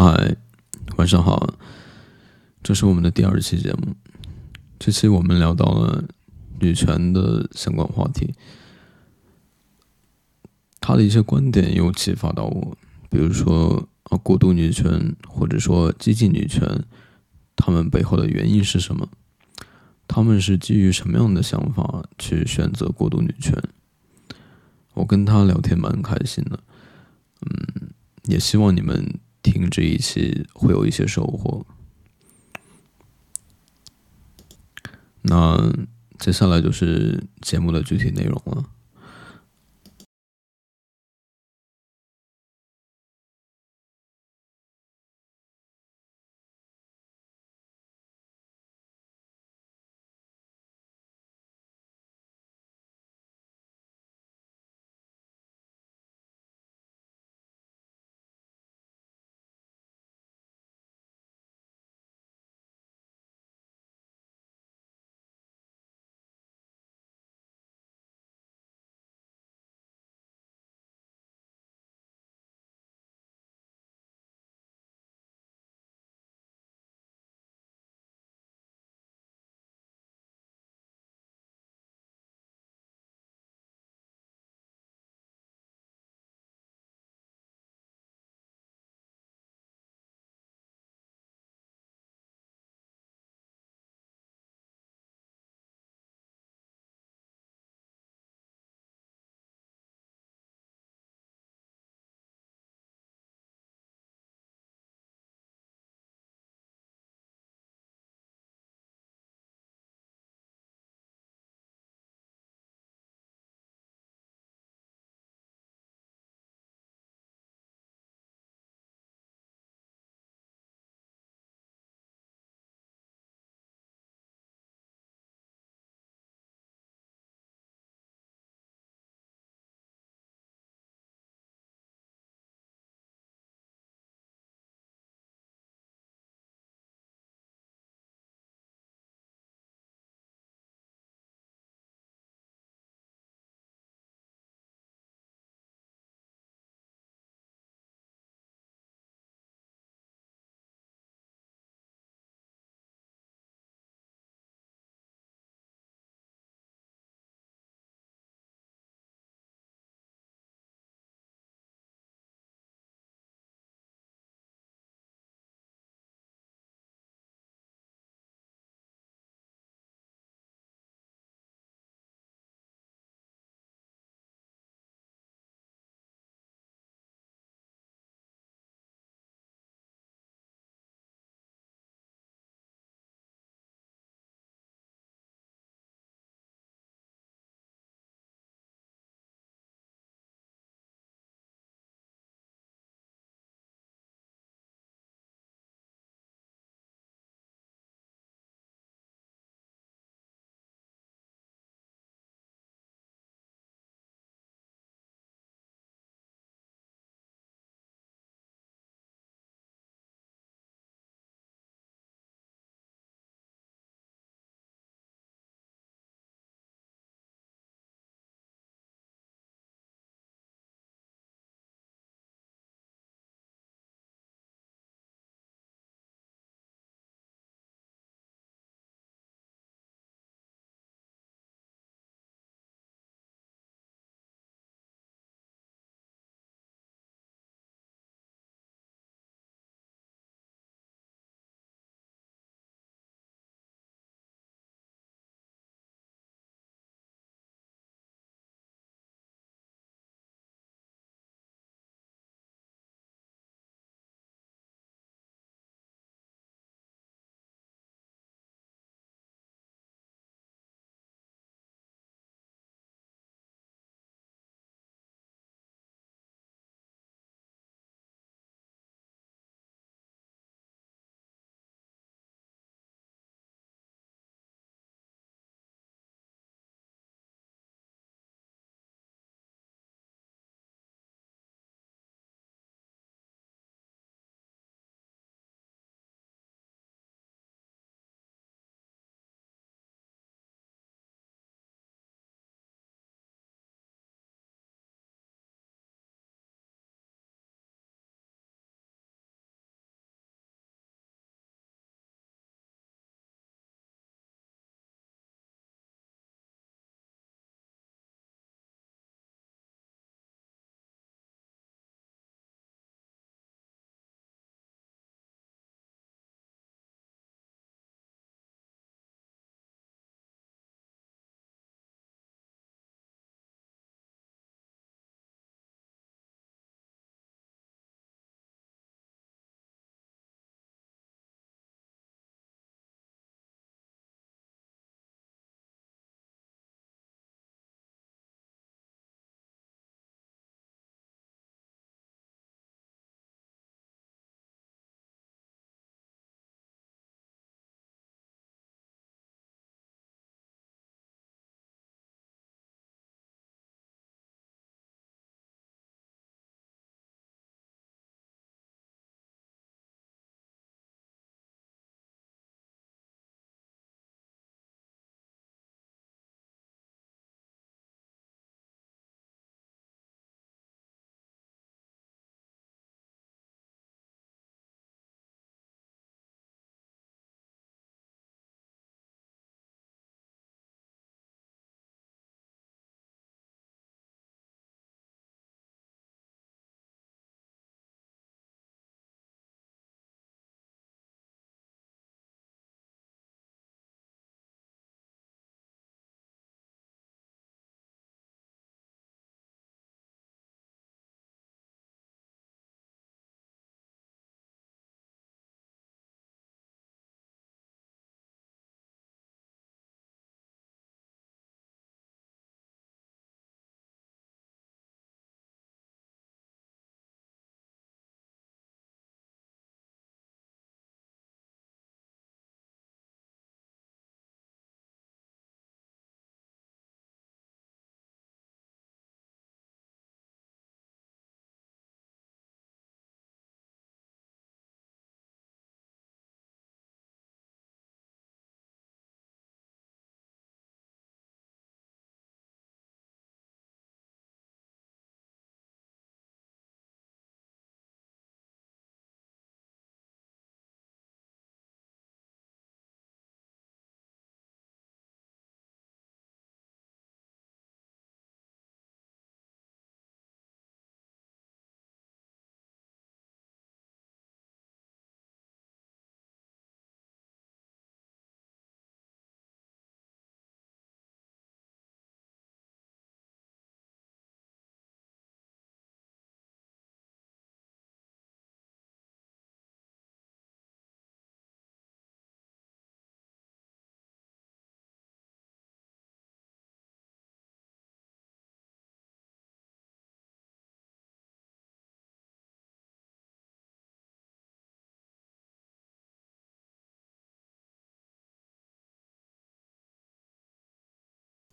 嗨，晚上好，这是我们的第二期节目。这期我们聊到了女权的相关话题，他的一些观点又启发到我，比如说啊，过度女权或者说激进女权，他们背后的原因是什么？他们是基于什么样的想法去选择过度女权？我跟他聊天蛮开心的，嗯，也希望你们听这一期会有一些收获。那接下来就是节目的具体内容了。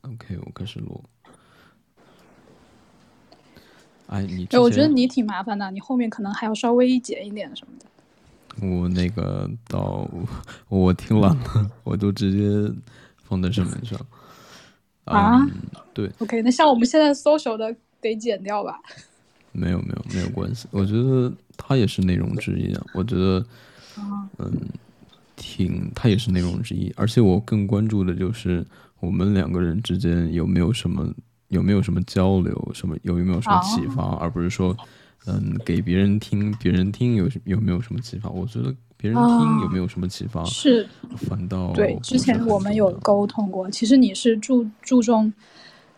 OK，我开始录。哎，你哎，我觉得你挺麻烦的，你后面可能还要稍微剪一点什么的。我那个到我听完了，我都直接放在上面上。啊？对。OK，那像我们现在 social 的得剪掉吧？没有没有没有关系，我觉得它也是内容之一啊。我觉得，嗯，挺，它也是内容之一。而且我更关注的就是我们两个人之间有没有什么。有没有什么交流？什么有有没有什么启发？而不是说，嗯，给别人听，别人听有有没有什么启发？我觉得别人听有没有什么启发？是，反倒对。之前我们有沟通过，其实你是注注重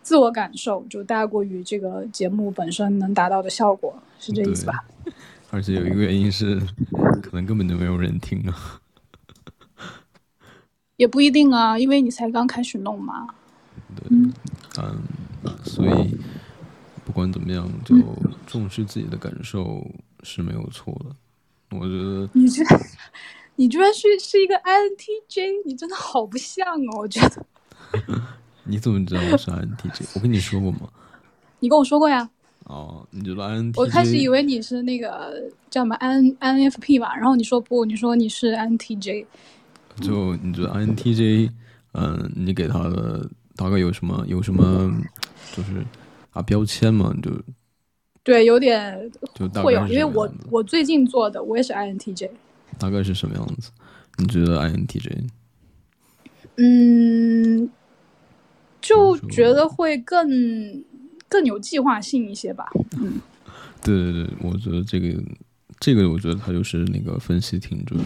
自我感受，就大过于这个节目本身能达到的效果，是这意思吧？而且有一个原因是，可能根本就没有人听啊。也不一定啊，因为你才刚开始弄嘛。对，嗯。所以，不管怎么样，就重视自己的感受是没有错的。我觉得 你这，你居然是是一个 INTJ，你真的好不像哦！我觉得。你怎么知道我是 INTJ？我跟你说过吗？你跟我说过呀。哦，你觉得 INTJ？我开始以为你是那个叫什么 IN INFP 吧，然后你说不，你说你是 INTJ。就你觉得 INTJ，嗯，你给他的。大概有什么有什么，就是啊标签嘛，就对，有点就会有，因为我我最近做的我也是 INTJ，大概是什么样子？你觉得 INTJ？嗯，就觉得会更更有计划性一些吧。嗯，对对对，我觉得这个这个，我觉得他就是那个分析挺准，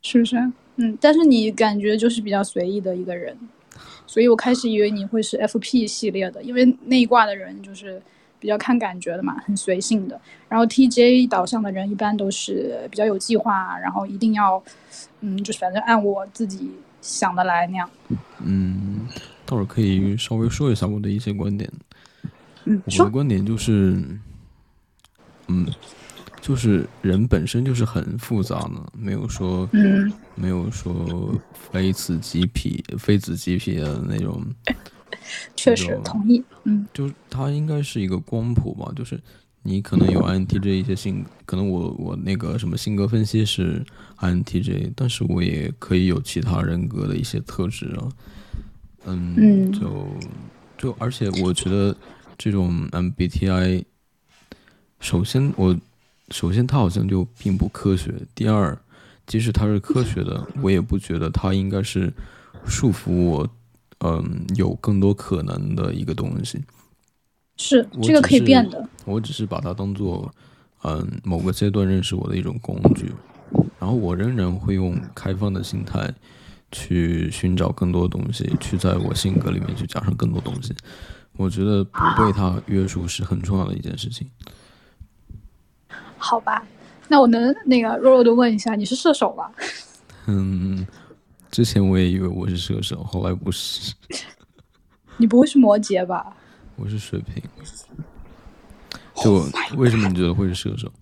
是不是？嗯，但是你感觉就是比较随意的一个人。所以我开始以为你会是 FP 系列的，因为那一挂的人就是比较看感觉的嘛，很随性的。然后 TJ 导向的人一般都是比较有计划，然后一定要，嗯，就是反正按我自己想的来那样。嗯，待会儿可以稍微说一下我的一些观点。嗯，我的观点就是，嗯。就是人本身就是很复杂的，没有说，没有说非此即彼、非此即彼的那种。确实同意，嗯，就是它应该是一个光谱吧。就是你可能有 INTJ 一些性，可能我我那个什么性格分析是 INTJ，但是我也可以有其他人格的一些特质啊。嗯，就就而且我觉得这种 MBTI，首先我。首先，它好像就并不科学。第二，即使它是科学的，我也不觉得它应该是束缚我，嗯，有更多可能的一个东西。是，这个可以变的。我只是把它当做，嗯，某个阶段认识我的一种工具。然后，我仍然会用开放的心态去寻找更多东西，去在我性格里面去加上更多东西。我觉得不被它约束是很重要的一件事情。好吧，那我能那个弱弱的问一下，你是射手吧？嗯，之前我也以为我是射手，后来不是。你不会是摩羯吧？我是水瓶。就为什么你觉得会是射手？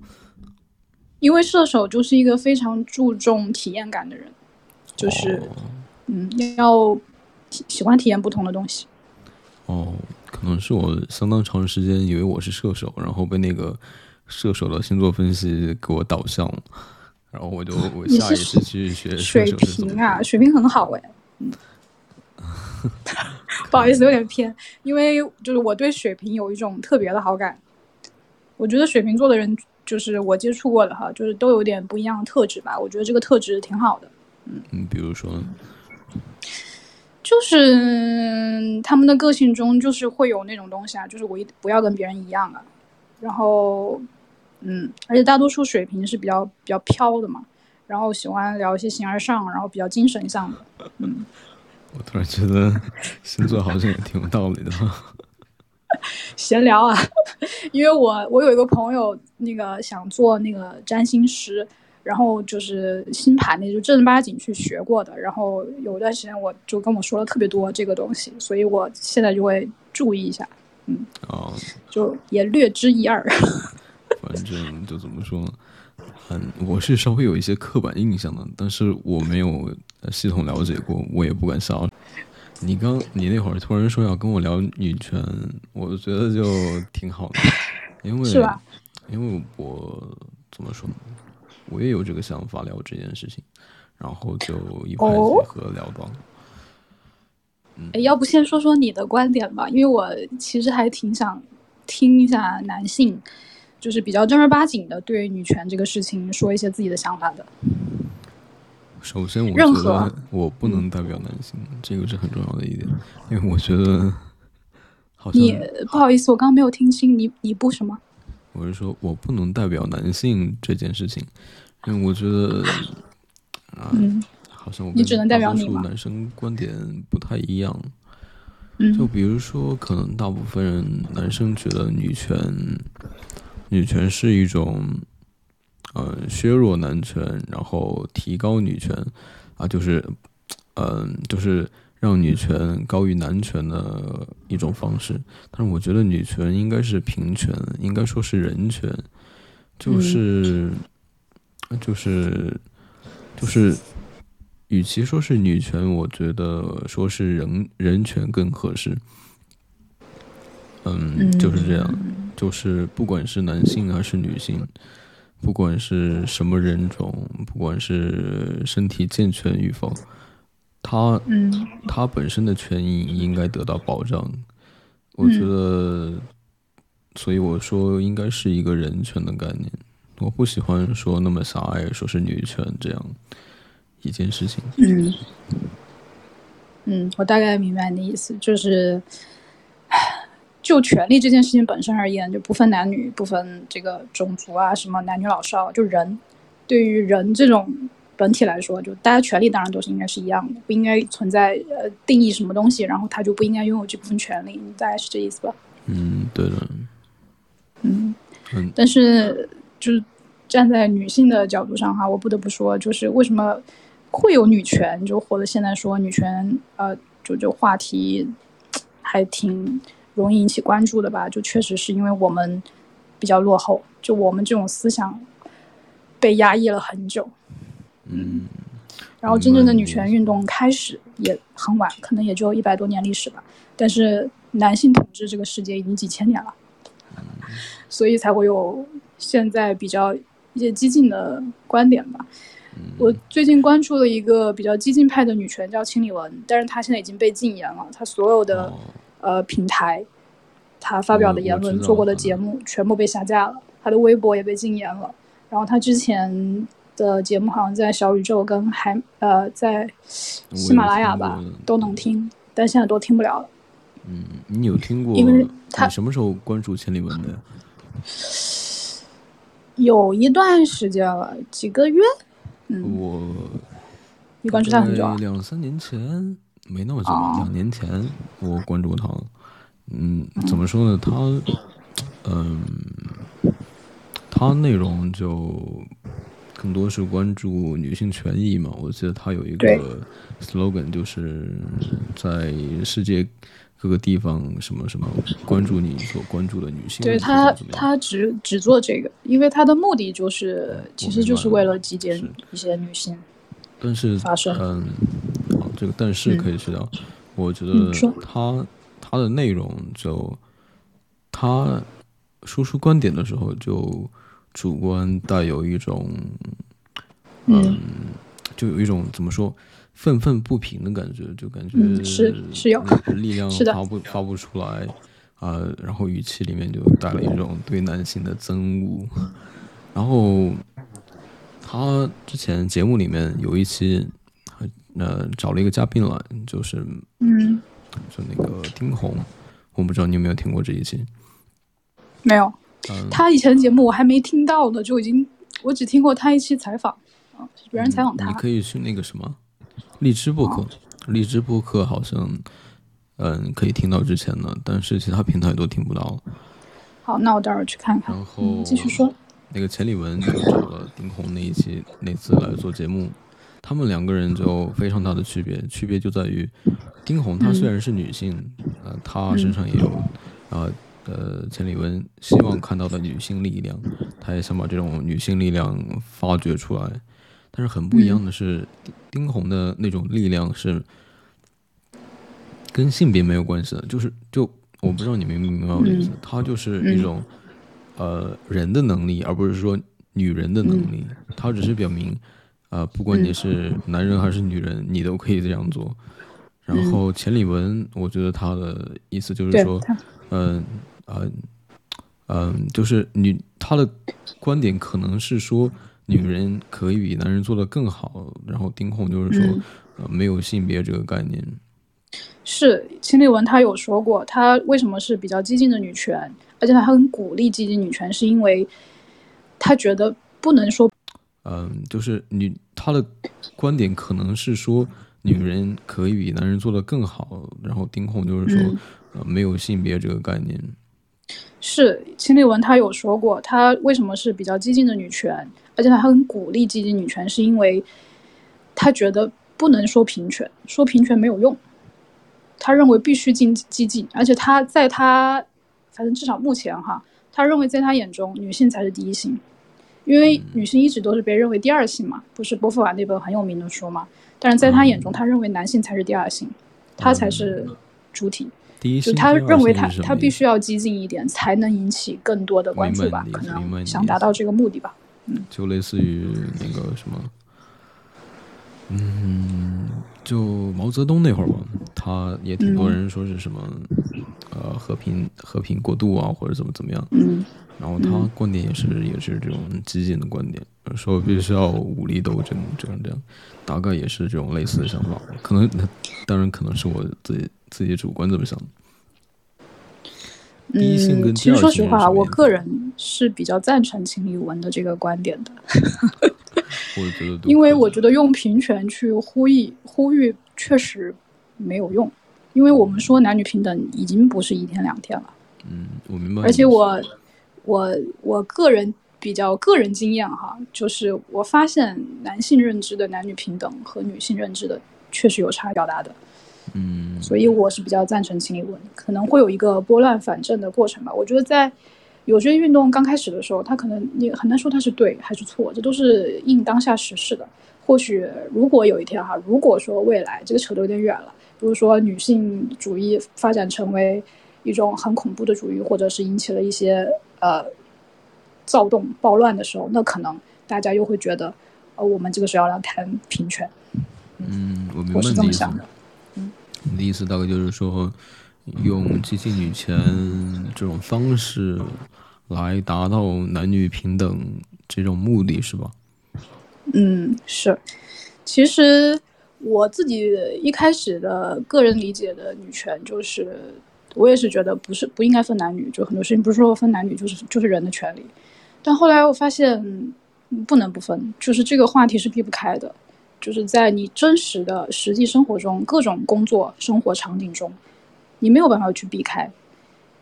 因为射手就是一个非常注重体验感的人，就是嗯，要喜欢体验不同的东西。哦，可能是我相当长时间以为我是射手，然后被那个。射手的星座分析给我导向，然后我就我下意识去学水瓶啊，水瓶很好哎，嗯，不好意思有点偏，因为就是我对水瓶有一种特别的好感，我觉得水瓶座的人就是我接触过的哈，就是都有点不一样的特质吧，我觉得这个特质挺好的，嗯嗯，比如说，就是他们的个性中就是会有那种东西啊，就是我一不要跟别人一样啊，然后。嗯，而且大多数水平是比较比较飘的嘛，然后喜欢聊一些形而上，然后比较精神向的。嗯，我突然觉得星座好像也挺有道理的。闲聊啊，因为我我有一个朋友，那个想做那个占星师，然后就是星盘那就正儿八经去学过的，然后有段时间我就跟我说了特别多这个东西，所以我现在就会注意一下。嗯，哦，就也略知一二。反正就怎么说呢，嗯，我是稍微有一些刻板印象的，但是我没有系统了解过，我也不敢瞎。你刚你那会儿突然说要跟我聊女权，我觉得就挺好的，因为是吧？因为我怎么说呢，我也有这个想法聊这件事情，然后就一拍即合聊到了。哎，要不先说说你的观点吧，因为我其实还挺想听一下男性，就是比较正儿八经的对女权这个事情说一些自己的想法的。首先，我觉得我不能代表男性，这个是很重要的一点，因为我觉得好像你不好意思，我刚刚没有听清你你不什么？我是说我不能代表男性这件事情，因为我觉得啊，嗯好像我你只能代表你男生观点不太一样。嗯就比如说，可能大部分人男生觉得女权，女权是一种，呃，削弱男权，然后提高女权，啊，就是，嗯、就是让女权高于男权的一种方式。但是我觉得女权应该是平权，应该说是人权，就是，就是，就是。与其说是女权，我觉得说是人人权更合适。嗯，就是这样，就是不管是男性还是女性，不管是什么人种，不管是身体健全与否，他嗯他本身的权益应该得到保障。我觉得，所以我说应该是一个人权的概念。我不喜欢说那么狭隘，说是女权这样一件事情。嗯嗯，我大概明白你的意思，就是就权利这件事情本身而言，就不分男女，不分这个种族啊，什么男女老少，就人对于人这种本体来说，就大家权利当然都是应该是一样的，不应该存在呃定义什么东西，然后他就不应该拥有这部分权利，大概是这意思吧？嗯，对的，嗯。嗯但是就是站在女性的角度上哈，我不得不说，就是为什么会有女权，就或者现在说女权，呃，就就话题还挺容易引起关注的吧？就确实是因为我们比较落后，就我们这种思想被压抑了很久，嗯然后真正的女权运动开始也很晚，可能也就一百多年历史吧。但是男性统治这个世界已经几千年了，所以才会有现在比较一些激进的观点吧。我最近关注了一个比较激进派的女权，叫清理文，但是她现在已经被禁言了，她所有的、哦呃平台，他发表的言论、做过的嗯节目全部被下架了，他的微博也被禁言了。然后他之前的节目好像在小宇宙跟海呃在喜马拉雅吧都能听，但现在都听不了了。嗯，你有听过？因为他什么时候关注千里文的？有一段时间了，几个月。嗯，我你关注他很久啊？两三年前，没那么久，哦两年前我关注他。嗯，怎么说呢？他，嗯，他内容就更多是关注女性权益嘛。我记得他有一个 slogan，就是在世界各个地方什么什么关注你所关注的女性对他他只只做这个，因为他的目的就是，其实就是为了集结一些女性。但是发生嗯，好，这个但是嗯。可以去掉。我觉得他他的内容就他输出观点的时候，就主观带有一种嗯。就有一种怎么说愤愤不平的感觉，就感觉嗯是是有力量发不发不出来啊、然后语气里面就带了一种对男性的憎恶，然后他之前节目里面有一期，呃，找了一个嘉宾来，就是嗯，就那个丁红，我不知道你有没有听过这一期，没有，嗯，他以前的节目我还没听到呢，就已经我只听过他一期采访，啊，别人采访他你。可以去那个什么荔枝播客，荔枝播客好像嗯可以听到之前的，但是其他平台都听不到了。好，那我待会儿去看看然。后嗯，继续说。那个钱理文就找了丁红那一期那次来做节目，他们两个人就非常大的区别，区别就在于丁红她虽然是女性，呃，她身上也有啊呃钱理文希望看到的女性力量，她也想把这种女性力量发掘出来，但是很不一样的是，丁丁红的那种力量是跟性别没有关系的，就是就我不知道你明不明白我的意思，它就是一种呃人的能力，而不是说女人的能力，它只是表明，呃，不管你是男人还是女人，你都可以这样做。然后钱理文，我觉得他的意思就是说，嗯嗯嗯，就是女他的观点可能是说，女人可以比男人做的更好。然后丁控就是说，呃，没有性别这个概念。是秦理文，他有说过，他为什么是比较激进的女权，而且他很鼓励激进女权，是因为他觉得不能说，嗯，就是女他的观点可能是说，女人可以比男人做的更好，然后丁控就是说，呃，没有性别这个概念。是秦立文，他有说过，他为什么是比较激进的女权，而且他很鼓励激进女权，是因为他觉得不能说平权，说平权没有用。他认为必须进激进，而且他在他，反正至少目前哈，他认为在他眼中女性才是第一性，因为女性一直都是被认为第二性嘛，不是波伏娃那本很有名的书嘛？但是在他眼中，他认为男性才是第二性，他才是主体。第一就他认为他他必须要激进一点，才能引起更多的关注吧？可能想达到这个目的吧？嗯，就类似于那个什么，嗯。就毛泽东那会儿吧，他也挺多人说是什么，呃，和平和平过渡啊，或者怎么怎么样。嗯。然后他观点也是也是这种激进的观点，说必须要武力斗争，这样这样，大概也是这种类似的想法。可能当然可能是我自己自己主观这么想的。第一性跟其实说实话，我个人是比较赞成秦理文的这个观点的。我觉得，因为我觉得用平权去呼吁呼吁确实没有用，因为我们说男女平等已经不是一天两天了。嗯，我明白。而且我我我个人比较个人经验哈，就是我发现男性认知的男女平等和女性认知的确实有差表达的。嗯，所以我是比较赞成清理文，可能会有一个拨乱反正的过程吧。我觉得在有些运动刚开始的时候，它可能你很难说它是对还是错，这都是应当下时事的。或许如果有一天哈，如果说未来这个扯得有点远了，比如说女性主义发展成为一种很恐怖的主义，或者是引起了一些呃躁动暴乱的时候，那可能大家又会觉得，呃，我们这个时候要来谈平权。嗯，我明白我是这么想的。你的意思大概就是说，用激进女权这种方式来达到男女平等这种目的是吧？嗯，是。其实我自己一开始的个人理解的女权，就是我也是觉得不是不应该分男女，就很多事情不是说分男女就是就是人的权利。但后来我发现不能不分，就是这个话题是避不开的。就是在你真实的实际生活中，各种工作生活场景中，你没有办法去避开，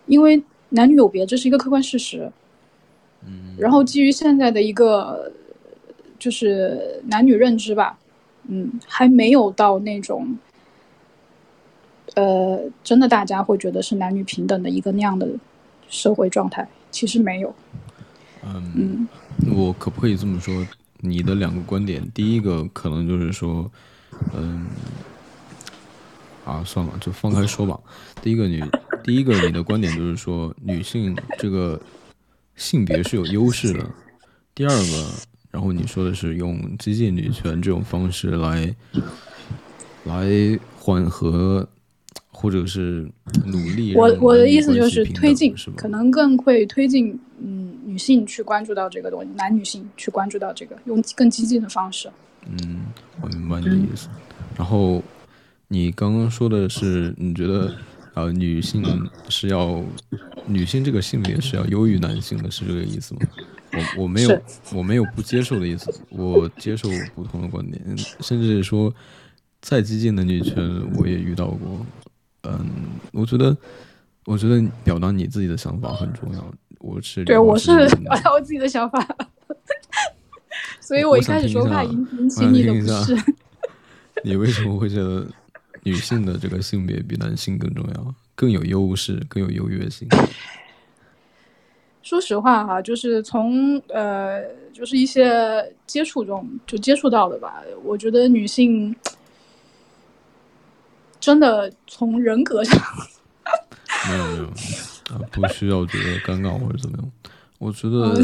因为男女有别，这是一个客观事实。嗯。然后基于现在的一个就是男女认知吧，嗯，还没有到那种，呃，真的大家会觉得是男女平等的一个那样的社会状态，其实没有。嗯，我可不可以这么说？你的两个观点，第一个可能就是说，嗯，啊，算了，就放开说吧。第一个，你，第一个你的观点就是说，女性这个性别是有优势的。第二个，然后你说的是用激进女权这种方式来来缓和，或者是努力。我我的意思就是推进，可能更会推进，嗯。女性去关注到这个东西，男女性去关注到这个，用更激进的方式。嗯，我明白你的意思。然后你刚刚说的是，你觉得呃，女性是要女性这个性别是要优于男性的，是这个意思吗？我我没有我没有不接受的意思，我接受不同的观点，甚至说再激进的女权我也遇到过。嗯，我觉得我觉得表达你自己的想法很重要。我是对，我是表达我自己的想法，所以我一开始说话引引起你的不适。你为什么会觉得女性的这个性别比男性更重要，更有优势，更有优越性？说实话哈，就是从呃，就是一些接触中就接触到的吧。我觉得女性真的从人格上，没有没有啊，不需要觉得尴尬或者怎么样。我觉得，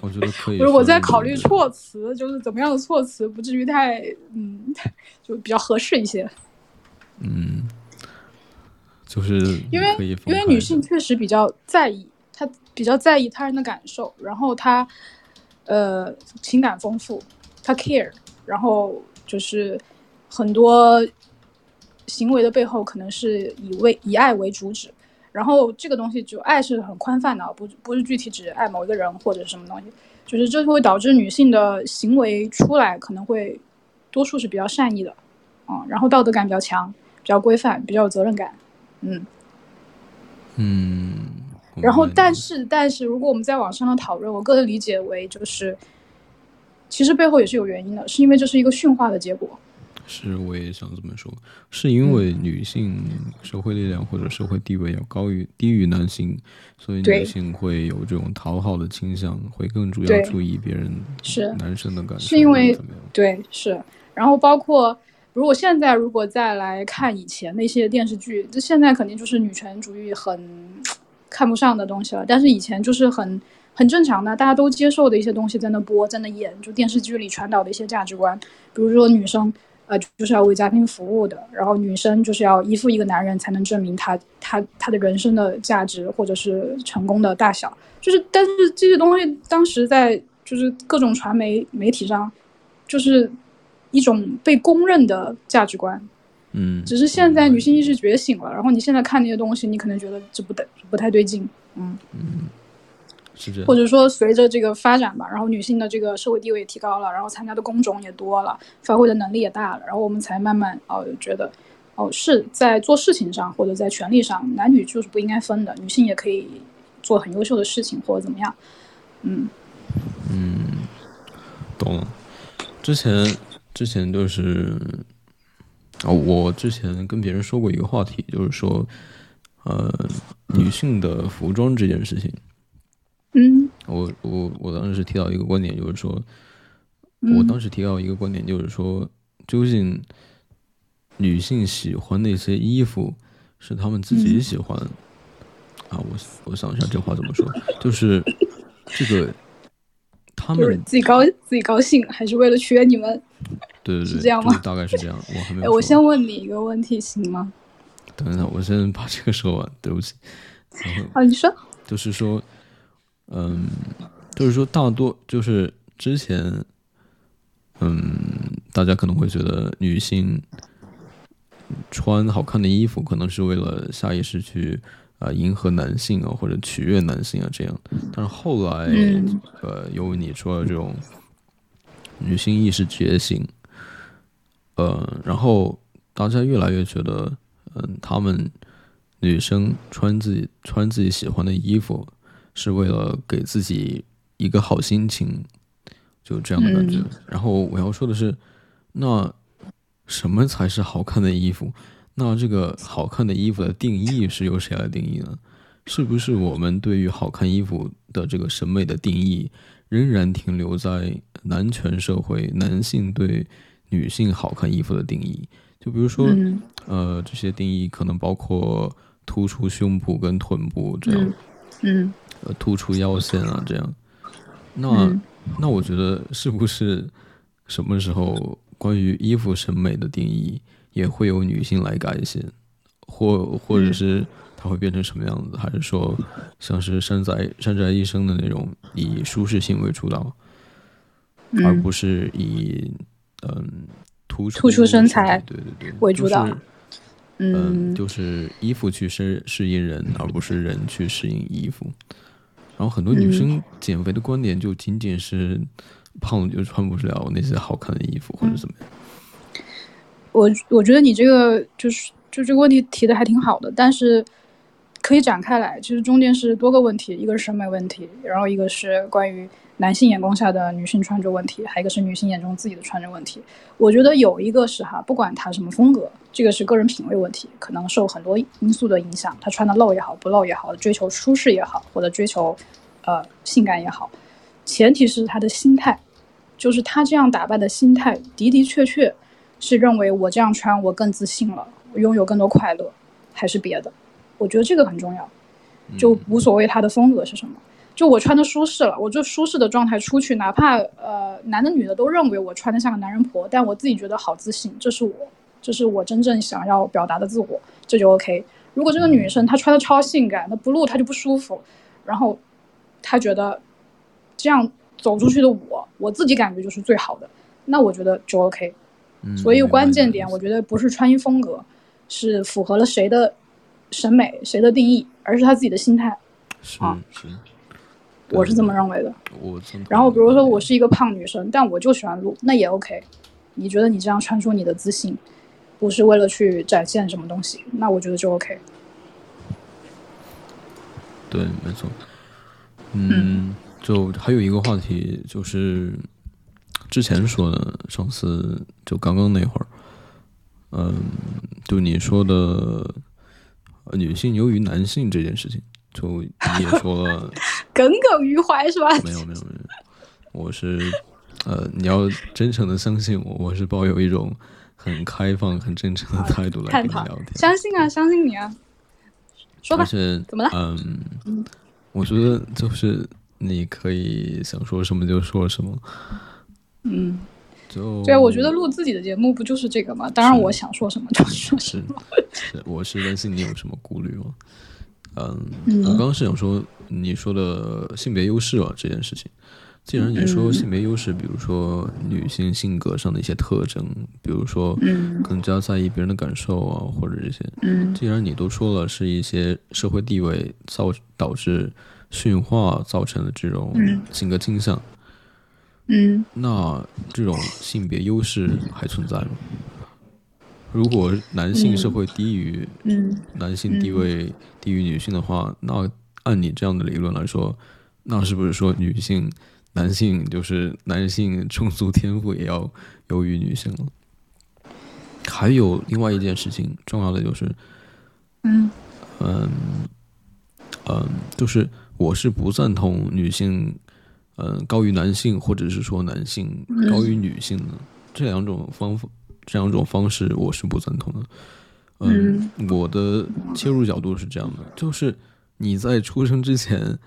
我觉得可以。不是我在考虑措辞，就是怎么样的措辞不至于太嗯，就比较合适一些。嗯，就是因为因为女性确实比较在意，她比较在意他人的感受，然后她呃情感丰富，她 care，然后就是很多行为的背后可能是以为以爱为主旨。然后这个东西就爱是很宽泛的，不不是具体指爱某一个人或者是什么东西，就是这会导致女性的行为出来可能会多数是比较善意的，啊，然后道德感比较强，比较规范，比较有责任感，嗯嗯。然后但是但是如果我们在网上的讨论，我个人理解为就是，其实背后也是有原因的，是因为这是一个驯化的结果。是，我也想这么说，是因为女性社会力量或者社会地位要高于低于男性，所以女性会有这种讨好的倾向，会更主要注意别人是男生的感受。是因为对是，然后包括如果现在如果再来看以前那些电视剧，就现在肯定就是女权主义很看不上的东西了，但是以前就是很很正常的，大家都接受的一些东西在那播在那演，就电视剧里传导的一些价值观，比如说女生。呃，就是要为家庭服务的，然后女生就是要依附一个男人才能证明她她她的人生的价值或者是成功的大小，就是但是这些东西当时在就是各种传媒媒体上，就是一种被公认的价值观，嗯，只是现在女性意识觉醒了，然后你现在看那些东西，你可能觉得这不得不太对劲，嗯。嗯。或者说，随着这个发展吧，然后女性的这个社会地位也提高了，然后参加的工种也多了，发挥的能力也大了，然后我们才慢慢哦觉得，哦是在做事情上或者在权利上，男女就是不应该分的，女性也可以做很优秀的事情或者怎么样，嗯嗯，懂了。之前之前就是啊，我之前跟别人说过一个话题，就是说，呃，女性的服装这件事情。嗯，我我我当时提到一个观点，就是说，我当时提到一个观点，就是说，究竟女性喜欢那些衣服是她们自己喜欢啊？我我想一下这话怎么说，就是这个他们自己高自己高兴，还是为了取悦你们？对对对，是这样吗？大概是这样。我还没有。我先问你一个问题，行吗？等一下，我先把这个说完。对不起。啊，你说。就是说。嗯，就是说，大多就是之前，嗯，大家可能会觉得女性穿好看的衣服，可能是为了下意识去啊迎合男性啊，或者取悦男性啊这样。但是后来，呃，由于你说的这种女性意识觉醒，呃，然后大家越来越觉得，嗯，她们女生穿自己穿自己喜欢的衣服。是为了给自己一个好心情，就这样的感觉。然后我要说的是，那什么才是好看的衣服？那这个好看的衣服的定义是由谁来定义呢？是不是我们对于好看衣服的这个审美的定义，仍然停留在男权社会，男性对女性好看衣服的定义？就比如说，呃，这些定义可能包括突出胸部跟臀部这样，嗯。呃，突出腰线啊，这样，那那我觉得是不是什么时候关于衣服审美的定义也会由女性来改写，或或者是它会变成什么样子？还是说像是山宅山宅医生的那种以舒适性为主导，而不是以嗯突出突出身材对对对。为主导？嗯，就是衣服去适适应人，而不是人去适应衣服。然后很多女生减肥的观点就仅仅是胖了就穿不了那些好看的衣服或者怎么样。我我觉得你这个就是就这个问题提的还挺好的，但是可以展开来，其实中间是多个问题，一个是审美问题，然后一个是关于男性眼光下的女性穿着问题，还有一个是女性眼中自己的穿着问题。我觉得有一个是哈，不管她什么风格，这个是个人品味问题，可能受很多因素的影响，她穿的露也好，不露也好，追求舒适也好，或者追求。呃，性感也好，前提是她的心态，就是她这样打扮的心态的的确确是认为我这样穿我更自信了，拥有更多快乐，还是别的？我觉得这个很重要，就无所谓她的风格是什么。就我穿的舒适了，我就舒适的状态出去，哪怕呃男的女的都认为我穿的像个男人婆，但我自己觉得好自信，这是我，这是我真正想要表达的自我，这就 OK。如果这个女生她穿的超性感，那不露她就不舒服，然后她觉得这样走出去的我，我自己感觉就是最好的，那我觉得就 OK。所以关键点，我觉得不是穿衣风格，是符合了谁的审美、谁的定义，而是她自己的心态。是是。我是这么认为的。我然后比如说我是一个胖女生，但我就喜欢露，那也 OK。你觉得你这样穿出你的自信，不是为了去展现什么东西，那我觉得就 OK。对，没错。嗯，就还有一个话题就是之前说的，上次就刚刚那会儿，嗯，就你说的女性优于男性这件事情。就你也说了，耿耿于怀是吧？没有没有没有，我是呃，你要真诚的相信我，我是抱有一种很开放、很真诚的态度来跟你聊天。相信啊，相信你啊，说吧。怎么了？嗯，我觉得就是你可以想说什么就说什么。嗯，就对啊，我觉得录自己的节目不就是这个吗？当然，我想说什么就说什么。是，我是担心你有什么顾虑吗？嗯，我刚刚是想说，你说的性别优势啊这件事情。既然你说性别优势，比如说女性性格上的一些特征，比如说更加在意别人的感受啊，或者这些。嗯，既然你都说了是一些社会地位造导致驯化造成的这种性格倾向，嗯，那这种性别优势还存在吗？如果男性社会低于男性地位低于女性的话，那按你这样的理论来说，那是不是说女性、男性就是男性充足天赋也要优于女性了？还有另外一件事情，重要的就是，嗯嗯嗯，就是我是不赞同女性嗯高于男性，或者是说男性高于女性的这两种方法。这两种方式我是不赞同的。嗯，我的切入角度是这样的：就是你在出生之前，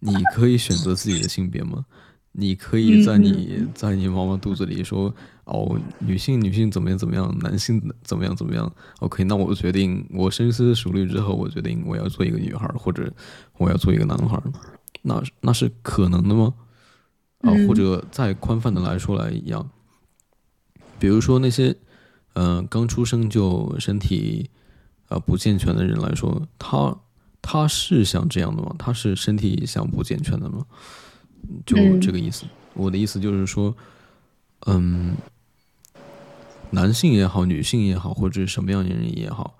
你可以选择自己的性别吗？你可以在你在你妈妈肚子里说哦，女性女性怎么样怎么样，男性怎么样怎么样？OK，那我决定，我深思熟虑之后，我决定我要做一个女孩，或者我要做一个男孩。那那是可能的吗？啊，或者再宽泛的来说来一样，比如说那些。嗯，刚出生就身体呃不健全的人来说，他他是想这样的吗？他是身体想不健全的吗？就这个意思。我的意思就是说，嗯，男性也好，女性也好，或者什么样的人也好，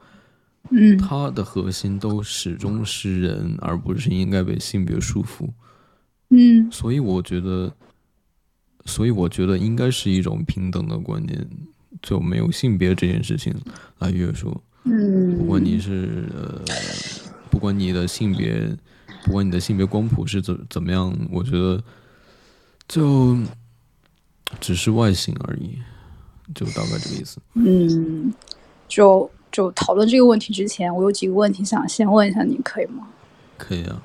嗯，他的核心都始终是人，而不是应该被性别束缚。嗯，所以我觉得，所以我觉得应该是一种平等的观念。就没有性别这件事情来约束。嗯，不管你是呃，不管你的性别，不管你的性别光谱是怎怎么样，我觉得就只是外形而已，就大概这个意思。嗯，就就讨论这个问题之前，我有几个问题想先问一下你，可以吗？可以啊。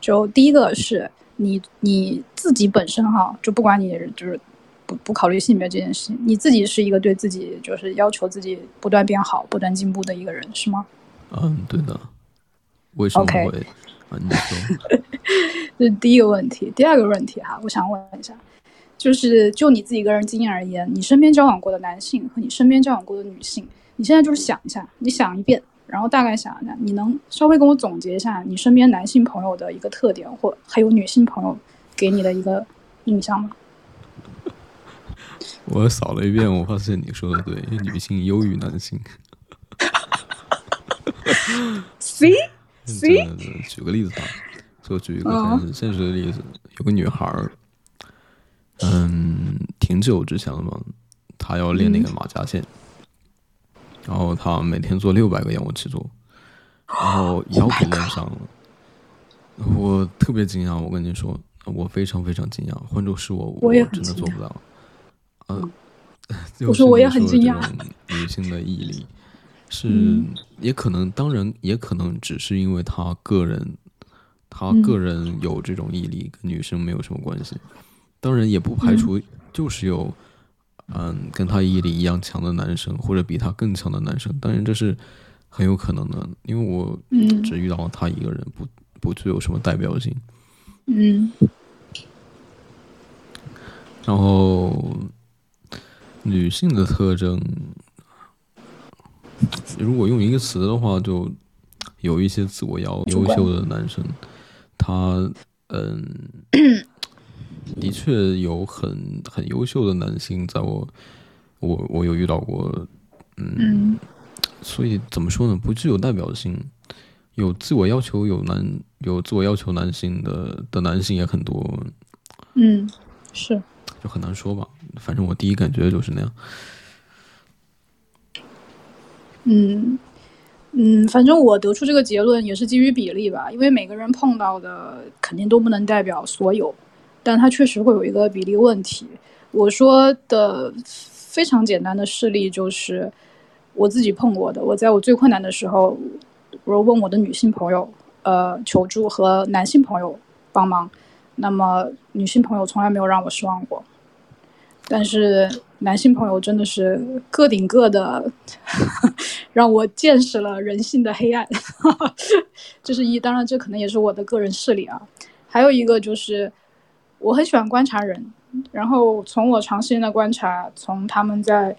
就第一个是你你自己本身哈，就不管你就是。不不考虑性别这件事情，你自己是一个对自己就是要求自己不断变好、不断进步的一个人，是吗？嗯，对的。为什么会？啊，你说。这是第一个问题，第二个问题哈，我想问一下，就是就你自己个人经验而言，你身边交往过的男性和你身边交往过的女性，你现在就是想一下，你想一遍，然后大概想一下，你能稍微跟我总结一下你身边男性朋友的一个特点，或还有女性朋友给你的一个印象吗？我扫了一遍，我发现你说的对，女性优于男性。C C，举个例子吧，就举一个很现实的例子，有个女孩儿，嗯，挺久之前了嘛，她要练那个马甲线，然后她每天做六百个仰卧起坐，然后腰给练上了，我特别惊讶，我跟你说，我非常非常惊讶，换做是我，我真的做不到。嗯，我说我也很惊讶，女性的毅力，是嗯也可能，当然也可能只是因为她个人，他嗯个人有这种毅力，跟女生没有什么关系。当然也不排除就是有，嗯，跟她毅力一样强的男生，或者比她更强的男生。当然这是很有可能的，因为我嗯只遇到了他一个人，不不具有什么代表性。嗯然后女性的特征，如果用一个词的话，就有一些自我要优秀的男生，他嗯，的确有很很优秀的男性，在我我我有遇到过，嗯，嗯所以怎么说呢？不具有代表性。有自我要求有男有自我要求男性的的男性也很多，嗯，是，就很难说吧。反正我第一感觉就是那样。嗯嗯，反正我得出这个结论也是基于比例吧，因为每个人碰到的肯定都不能代表所有，但它确实会有一个比例问题。我说的非常简单的事例就是我自己碰过的，我在我最困难的时候，我问我的女性朋友呃求助和男性朋友帮忙，那么女性朋友从来没有让我失望过，但是男性朋友真的是个顶个的，让我见识了人性的黑暗。这是一，当然这可能也是我的个人视力啊。还有一个就是，我很喜欢观察人，然后从我长时间的观察，从他们在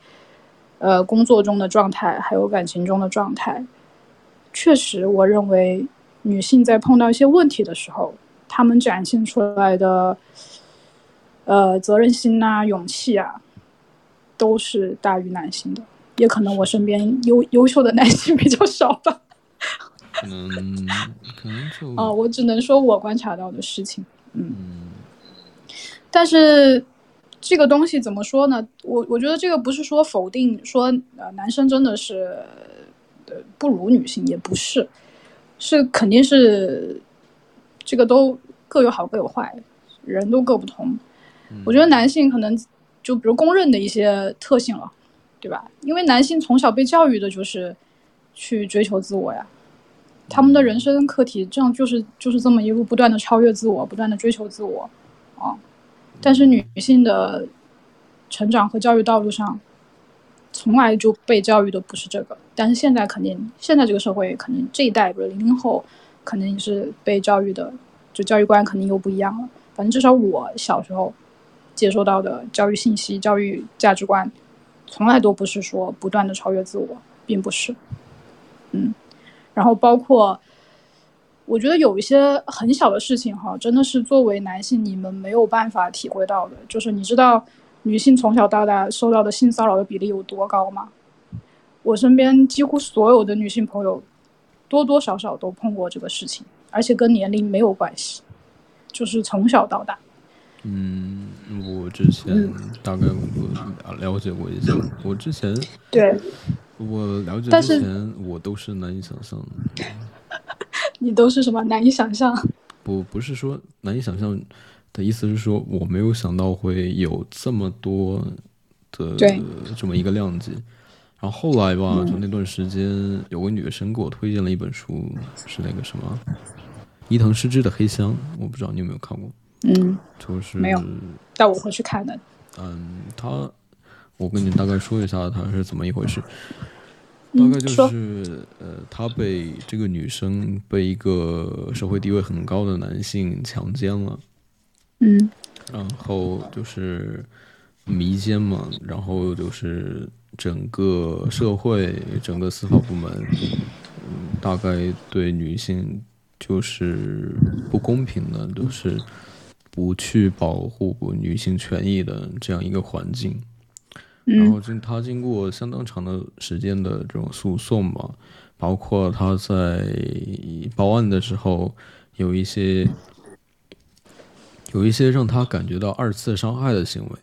呃工作中的状态，还有感情中的状态，确实，我认为女性在碰到一些问题的时候，她们展现出来的呃责任心呐、勇气啊，都是大于男性的。也可能我身边优优秀的男性比较少吧。嗯可能就 哦，我只能说我观察到的事情。嗯但是这个东西怎么说呢？我我觉得这个不是说否定说呃男生真的是呃不如女性，也不是，是肯定是这个都各有好各有坏，人都各不同。我觉得男性可能就比如公认的一些特性了，对吧？因为男性从小被教育的就是去追求自我呀，他们的人生课题这样就是就是这么一路不断的超越自我，不断的追求自我，啊。但是女性的成长和教育道路上，从来就被教育的不是这个。但是现在肯定，现在这个社会肯定这一代，比如零零后，肯定是被教育的，就教育观肯定又不一样了。反正至少我小时候接收到的教育信息、教育价值观，从来都不是说不断的超越自我，并不是。嗯，然后包括。我觉得有一些很小的事情哈，真的是作为男性你们没有办法体会到的。就是你知道女性从小到大受到的性骚扰的比例有多高吗？我身边几乎所有的女性朋友，多多少少都碰过这个事情，而且跟年龄没有关系，就是从小到大。嗯，我之前大概我了解过一下，我之前对我了解但是之前我都是难以想象的。你都是什么难以想象？不不是说难以想象的意思是说我没有想到会有这么多的对这么一个量级。然后后来吧，就那段时间有个女生给我推荐了一本书，是那个什么伊藤诗织的《黑箱》，我不知道你有没有看过，嗯，就是没有。但我会去看的。嗯，他，我跟你大概说一下他是怎么一回事。大嗯概就是，呃，他被这个女生被一个社会地位很高的男性强奸了，嗯。然后就是迷奸嘛，然后就是整个社会、整个司法部门，嗯，大概对女性就是不公平的，就是不去保护女性权益的这样一个环境。然后嗯经他经过相当长的时间的这种诉讼吧，包括他在报案的时候有一些有一些让他感觉到二次伤害的行为。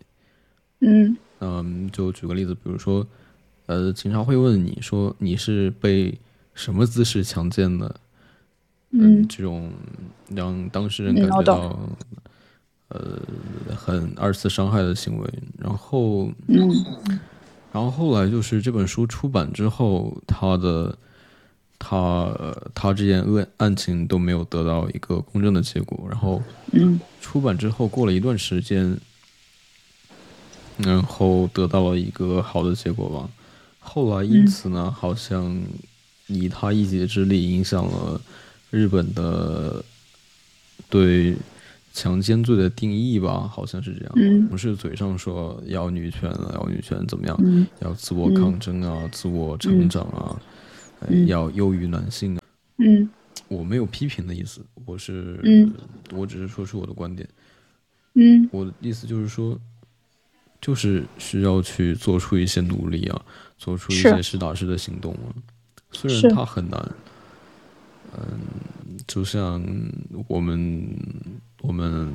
嗯嗯，就举个例子，比如说，呃，警察会问你说你是被什么姿势强奸的？嗯这种让当事人感觉到呃很二次伤害的行为，然后嗯然后后来就是这本书出版之后，他的他他这件案案情都没有得到一个公正的结果。然后嗯出版之后过了一段时间，然后得到了一个好的结果吧。后来因此呢，好像以他一己之力影响了日本的对强奸罪的定义吧，好像是这样。嗯不是嘴上说要女权了，要女权怎么样，嗯要自我抗争啊，自我成长啊，要优于男性啊。嗯我没有批评的意思，我是，嗯我只是说出我的观点。嗯我的意思就是说，就是需要去做出一些努力啊，做出一些实打实的行动啊。虽然它很难，嗯，就像我们我们，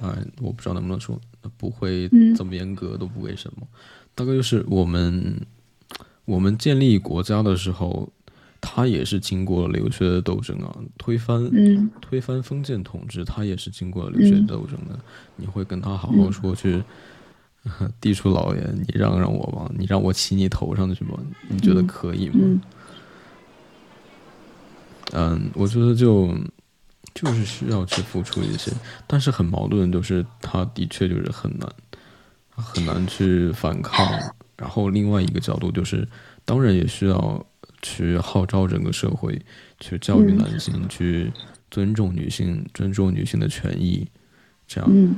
哎，我不知道能不能说，不会嗯这么严格都不为什么。大概就是我们我们建立国家的时候，它也是经过了留学的斗争啊，推翻嗯推翻封建统治，他也是经过了留学斗争的。你会跟他好好说去，地处老爷，你让让我吧，你让我骑你头上去吧，你觉得可以吗？嗯嗯，我觉得就就是需要去付出一些，但是很矛盾，就是他的确就是很难，很难去反抗。然后另外一个角度就是，当然也需要去号召整个社会，去教育嗯男性，去尊重女性，尊重女性的权益，这样。嗯，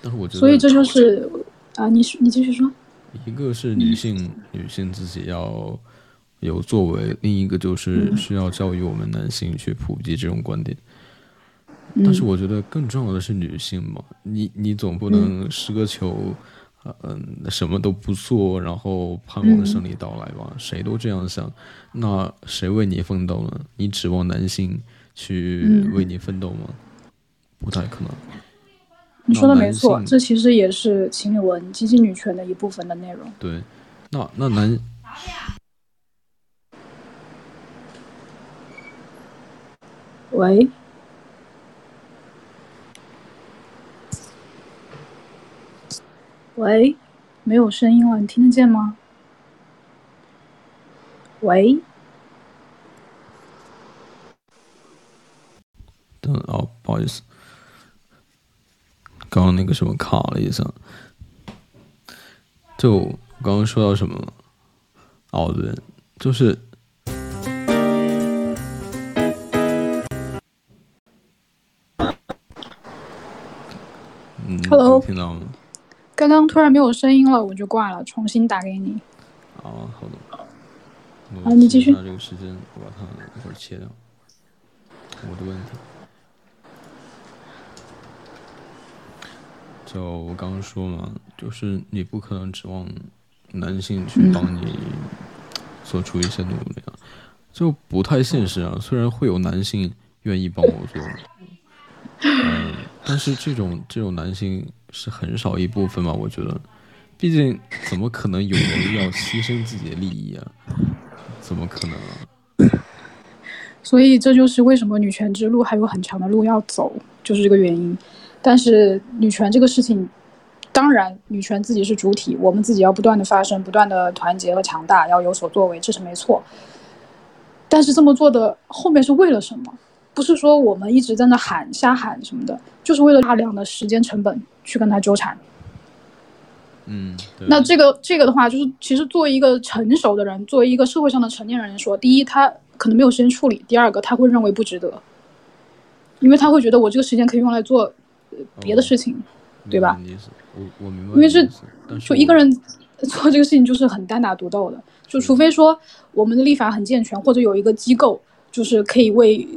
但是我觉得，所以这就是啊，你你继续说。一个是女性，女性自己要有作为；另一个就是需要教育我们男性去普及这种观点。但是我觉得更重要的是女性嘛，你你总不能奢求，嗯、什么都不做，然后盼望胜利到来吧？谁都这样想，那谁为你奋斗呢？你指望男性去为你奋斗吗？不太可能。你说的没错，这其实也是情侣文激进女权的一部分的内容。对，那那男喂，喂，没有声音了，你听得见吗？喂，等哦，不好意思，刚刚那个什么卡了一下。就我刚刚说到什么了？哦，对，就是嗯 Hello 听到吗？刚刚突然没有声音了，我就挂了，重新打给你。啊，好的。好我你继续记一下这个时间，我把它一会儿切掉。我的问题。就我刚刚说嘛，就是你不可能指望男性去帮你做出一些努力啊，就不太现实啊。虽然会有男性愿意帮我做，嗯，但是这种这种男性是很少一部分吧，我觉得。毕竟，怎么可能有人要牺牲自己的利益啊？怎么可能？所以这就是为什么女权之路还有很长的路要走，就是这个原因。但是女权这个事情，当然女权自己是主体，我们自己要不断的发声，不断的团结和强大，要有所作为，这是没错。但是这么做的后面是为了什么？不是说我们一直在那喊瞎喊什么的，就是为了大量的时间成本去跟他纠缠。嗯，那这个这个的话，就是其实作为一个成熟的人，作为一个社会上的成年人来说，第一，他可能没有时间处理；第二个，他会认为不值得，因为他会觉得我这个时间可以用来做呃别的事情，对吧我我明白因为是我就一个人做这个事情就是很单打独斗的，就除非说我们的立法很健全，或者有一个机构就是可以为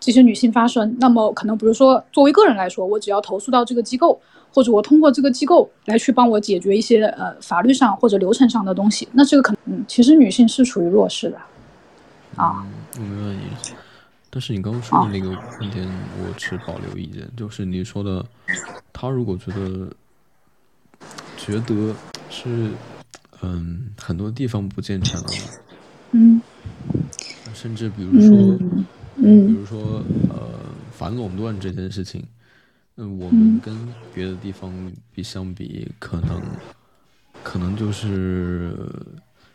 这些女性发声，那么可能比如说作为个人来说，我只要投诉到这个机构，或者我通过这个机构来去帮我解决一些呃法律上或者流程上的东西，那这个可能嗯，其实女性是处于弱势的啊，我明白你的意思。但是你刚刚说的那个观点，我持保留意见。就是你说的，他如果觉得觉得是嗯很多地方不健全了，嗯甚至比如说、嗯比嗯如说呃反垄断这件事情，嗯，我们跟别的地方比相比，可能可能就是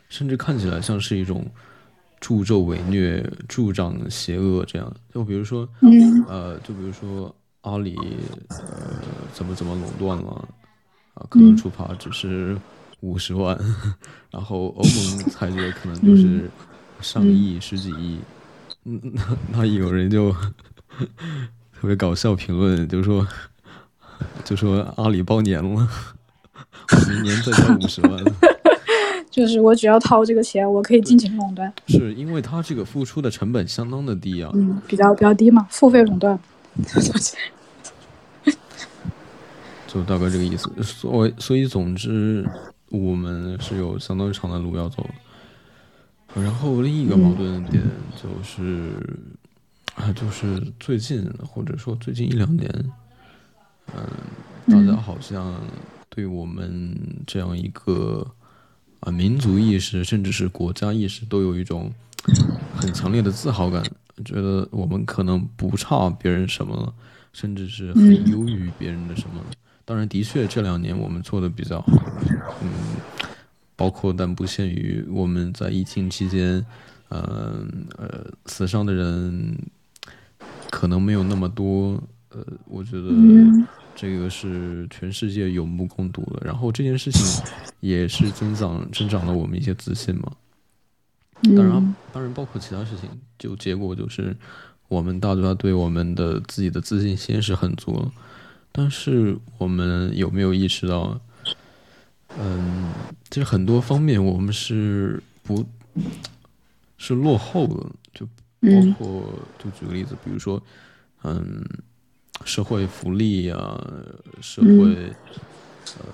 甚至看起来像是一种助纣为虐、助长邪恶这样。就比如说，呃，就比如说阿里呃怎么怎么垄断了啊，可能处罚只是五十万，然后欧盟裁决可能就是上亿、十几亿。嗯，那那有人就 特别搞笑评论，就说就说阿里包年了，明年再交五十万。就是我只要掏这个钱，我可以尽情垄断。是因为他这个付出的成本相当的低啊。嗯，比较比较低嘛，付费垄断。就大概这个意思。所所以总之，我们是有相当长的路要走。然后另一个矛盾点就是，啊，就是最近或者说最近一两年，嗯，大家好像对我们这样一个啊民族意识，甚至是国家意识，都有一种很强烈的自豪感，觉得我们可能不差别人什么了，甚至是很优于别人的什么。当然，的确这两年我们做的比较好，嗯。包括但不限于我们在疫情期间，呃呃，死伤的人可能没有那么多，呃，我觉得这个是全世界有目共睹的。然后这件事情也是增长增长了我们一些自信嘛。当然，当然包括其他事情，就结果就是我们大家对我们的自己的自信心是很足了，但是我们有没有意识到？嗯，其实很多方面我们是不，是落后的，就包括就举个例子，比如说，嗯，社会福利啊，社会，呃，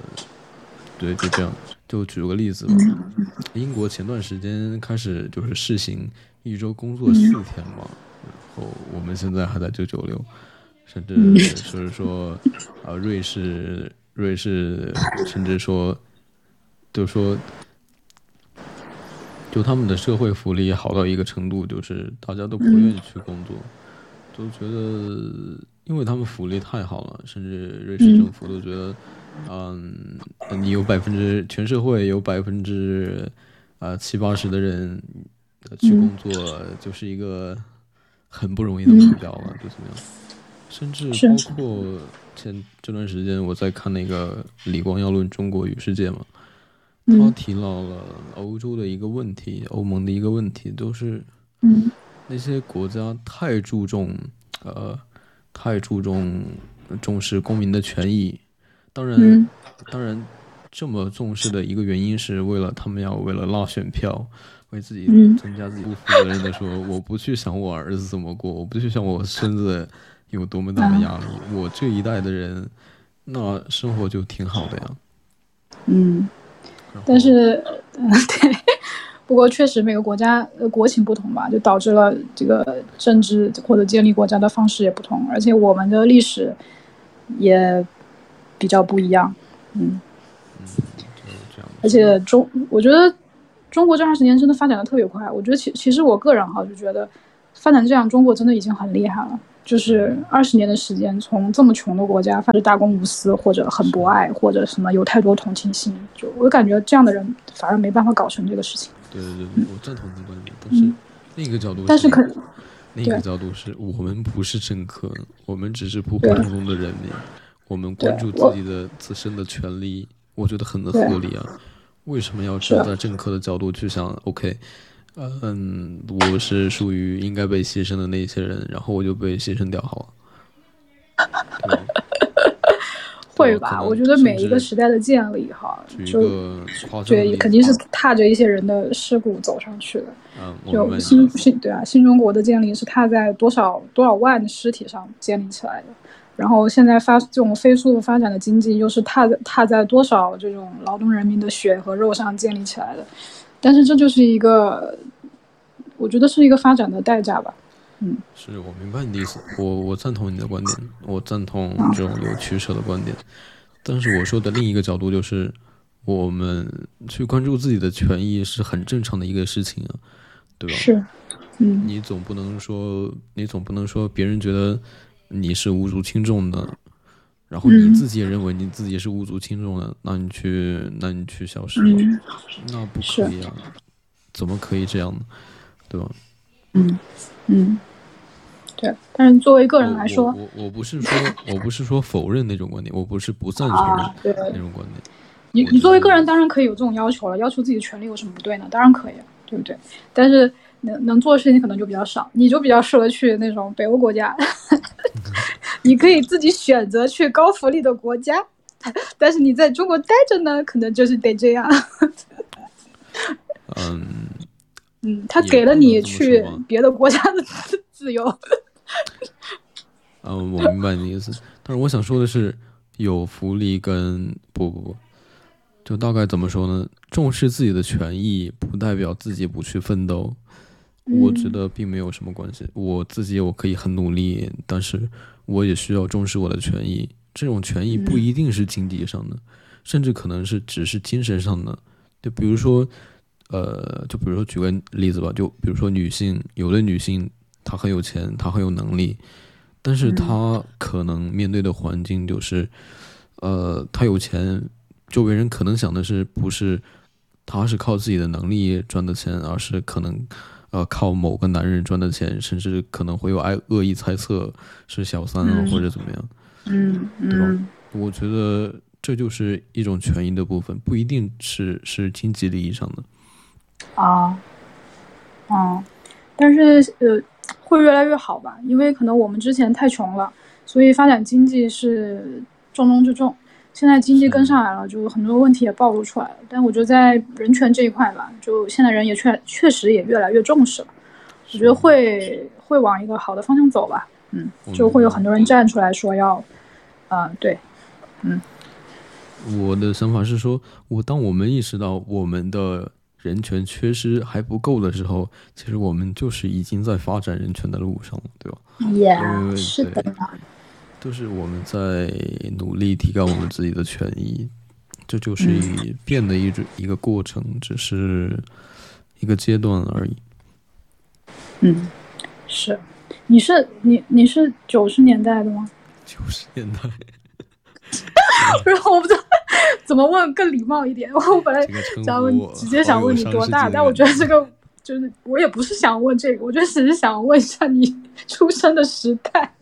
对，就这样，就举个例子吧。英国前段时间开始就是试行一周工作四天嘛，然后我们现在还在九九六，甚至就是说，啊，瑞士，瑞士甚至说。就说，就他们的社会福利好到一个程度，就是大家都不愿意去工作，都觉得，因为他们福利太好了，甚至瑞士政府都觉得，嗯，你有百分之全社会有百分之啊七八十的人去工作，就是一个很不容易的目标了，就怎么样？甚至包括前这段时间我在看那个李光耀论中国与世界嘛。他提到了欧洲的一个问题，欧盟的一个问题，都是那些国家太注重呃，太注重重视公民的权益。当然，当然这么重视的一个原因是为了他们要为了拉选票，为自己增加自己不负责任的说，我不去想我儿子怎么过，我不去想我孙子有多么大的压力，我这一代的人那生活就挺好的呀。嗯。但是，嗯，对，不过确实每个国家呃国情不同吧，就导致了这个政治或者建立国家的方式也不同，而且我们的历史也比较不一样，嗯，而且中，我觉得中国这二十年真的发展的特别快，我觉得其其实我个人哈就觉得发展这样，中国真的已经很厉害了。就是二十年的时间，从这么穷的国家，发正大公无私，或者很博爱，或者什么有太多同情心，就我感觉这样的人反而没办法搞成这个事情。对对对，我赞同你的观点，但是另一个角度，但是可另一个角度是我们不是政客，我们只是普普通通的人民，我们关注自己的自身的权利，我觉得很合理啊。为什么要站在政客的角度去想？OK。嗯，我是属于应该被牺牲的那些人，然后我就被牺牲掉好了。会吧？我觉得每一个时代的建立，哈，就对，肯定是踏着一些人的尸骨走上去的。嗯，就新新对啊，新中国的建立是踏在多少多少万的尸体上建立起来的。然后现在发这种飞速发展的经济，又是踏在踏在多少这种劳动人民的血和肉上建立起来的。但是这就是一个，我觉得是一个发展的代价吧。嗯，是我明白你的意思，我我赞同你的观点，我赞同这种有取舍的观点。但是我说的另一个角度就是，我们去关注自己的权益是很正常的一个事情啊，对吧？是，嗯，你总不能说，你总不能说别人觉得你是无足轻重的，然后你嗯自己也认为你自己是无足轻重的，那你去那你去消失吧，嗯那不可以啊，怎么可以这样呢？对吧？嗯嗯，对。但是作为个人来说，我我我不是说我不是说否认那种观点，我不是不赞成那种观点。你你作为个人当然可以有这种要求了，要求自己的权利有什么不对呢？当然可以，对不对？但是能能做的事情可能就比较少，你就比较适合去那种北欧国家，你可以自己选择去高福利的国家，但是你在中国待着呢，可能就是得这样。嗯，嗯，他给了你去别的国家的自 自由。嗯，我明白你的意思，但是我想说的是，有福利跟不不不，就大概怎么说呢？重视自己的权益，不代表自己不去奋斗。我觉嗯得并没有什么关系。我自己我可以很努力，但是我也需要重视我的权益。这种权益不嗯一定是经济上的，甚至可能是只是精神上的。就比如说，呃，就比如说举个例子吧，就比如说女性，有的女性她很有钱，她很有能力，但是嗯她可能面对的环境就是，呃，她有钱，周围人可能想的是不是她是靠自己的能力赚的钱，而是可能呃靠某个男人赚的钱，甚至可能会有爱恶意猜测是小三啊、嗯或者怎么样。嗯对吧嗯我觉得这就是一种权益的部分，不一定是是经济利益上的。啊，嗯，但是呃，会越来越好吧？因为可能我们之前太穷了，所以发展经济是重中之重。现在经济跟上来了，就很多问题也暴露出来了。但我觉得在人权这一块吧，就现在人也确确实也越来越重视了。我觉得会会往一个好的方向走吧。嗯，就会有很多人站出来说要，啊、对，嗯我的想法是说，我当我们意识到我们的人权缺失还不够的时候，其实我们就是已经在发展人权的路上了，对吧？也、对是的对都是我们在努力提高我们自己的权益，这就是一变的一种一个过程，只是一个阶段而已。嗯，是。你是你你是九十年代的吗？九十年代，然后我不知道怎么问更礼貌一点。我本来想问，直接想问你多大，但我觉得这个就是我也不是想问这个，我就只是想问一下你出生的时代。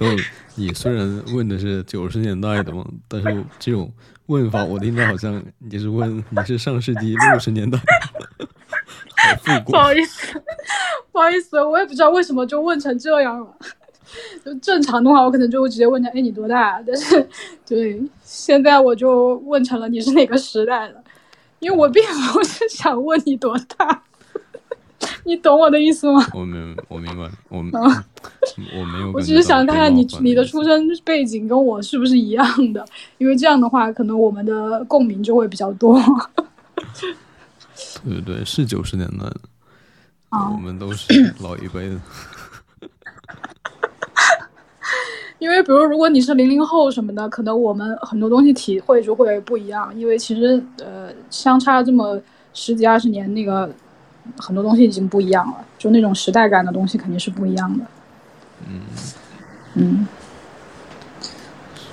所以你虽然问的是九十年代的嘛，但是这种问法我听着好像你是问你是上世纪六十年代，不。好意思，不好意思，我也不知道为什么就问成这样了。就正常的话，我可能就会直接问他，哎，你多大？但是，对，现在我就问成了你是哪个时代的，因为我并不是想问你多大，你懂我的意思吗？我明我明白，我啊 我没有。我只是想看看你你的出生。生背景跟我是不是一样的，因为这样的话，可能我们的共鸣就会比较多。对对对，是九十年代的，啊我们都是老一辈的。因为比如如果你是零零后什么的，可能我们很多东西体会就会不一样，因为其实呃相差这么十几二十年，那个很多东西已经不一样了，就那种时代感的东西肯定是不一样的。嗯，嗯，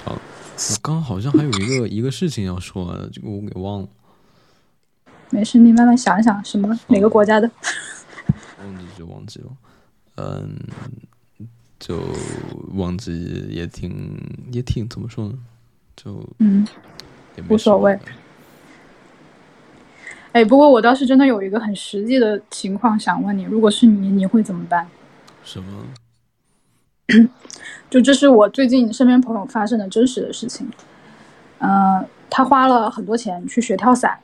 好，我刚好像还有一个一个事情要说，这个我给忘了，没事，你慢慢想一想，什么哪个国家的？忘记就忘记了。嗯，就忘记也挺也挺怎么说呢？就嗯，也没无所谓哎，不过我倒是真的有一个很实际的情况想问你，如果是你，你会怎么办？什么？就这是我最近身边朋友发生的真实的事情。呃，他花了很多钱去学跳伞，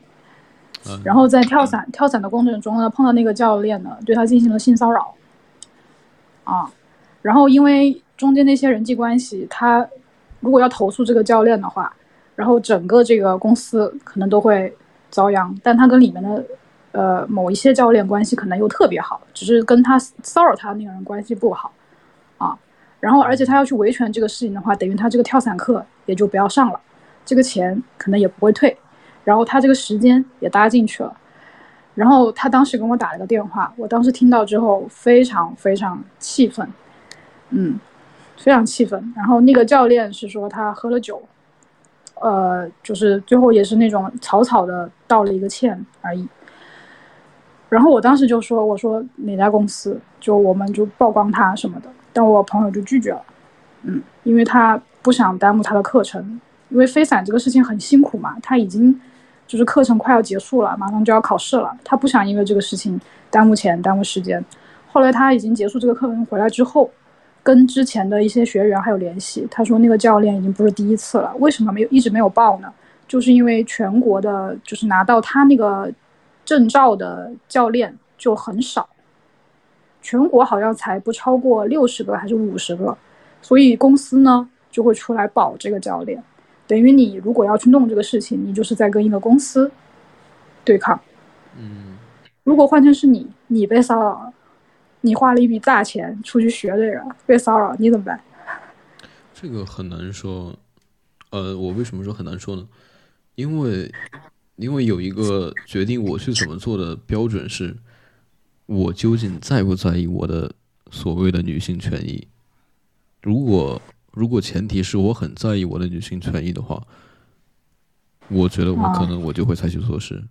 嗯然后在跳伞跳伞的过程中呢，碰到那个教练呢，对他进行了性骚扰。啊，然后因为中间那些人际关系，他如果要投诉这个教练的话，然后整个这个公司可能都会遭殃，但他跟里面的呃某一些教练关系可能又特别好，只是跟他骚扰他那个人关系不好啊。然后而且他要去维权这个事情的话，等于他这个跳伞课也就不要上了，这个钱可能也不会退，然后他这个时间也搭进去了。然后他当时跟我打了个电话，我当时听到之后非常非常气愤，嗯，非常气愤。然后那个教练是说他喝了酒，呃，就是最后也是那种草草的道了一个歉而已。然后我当时就说：“我说哪家公司，就我们就曝光他什么的。”但我朋友就拒绝了，嗯，因为他不想耽误他的课程，因为飞伞这个事情很辛苦嘛，他已经就是课程快要结束了，马上就要考试了，他不想因为这个事情耽误钱、耽误时间。后来他已经结束这个课程回来之后，跟之前的一些学员还有联系，他说那个教练已经不是第一次了，为什么没有一直没有报呢？就是因为全国的，就是拿到他那个。证照的教练就很少，全国好像才不超过六十个还是五十个，所以公司呢就会出来保这个教练，等于你如果要去弄这个事情，你就是在跟一个公司对抗。嗯，如果换成是你，你被骚扰了，你花了一笔大钱出去学这个被骚扰，你怎么办？这个很难说，呃，我为什么说很难说呢？因为。因为有一个决定我去怎么做的标准是，我究竟在不在意我的所谓的女性权益？如果如果前提是我很在意我的女性权益的话，我觉得我可能我就会采取措施。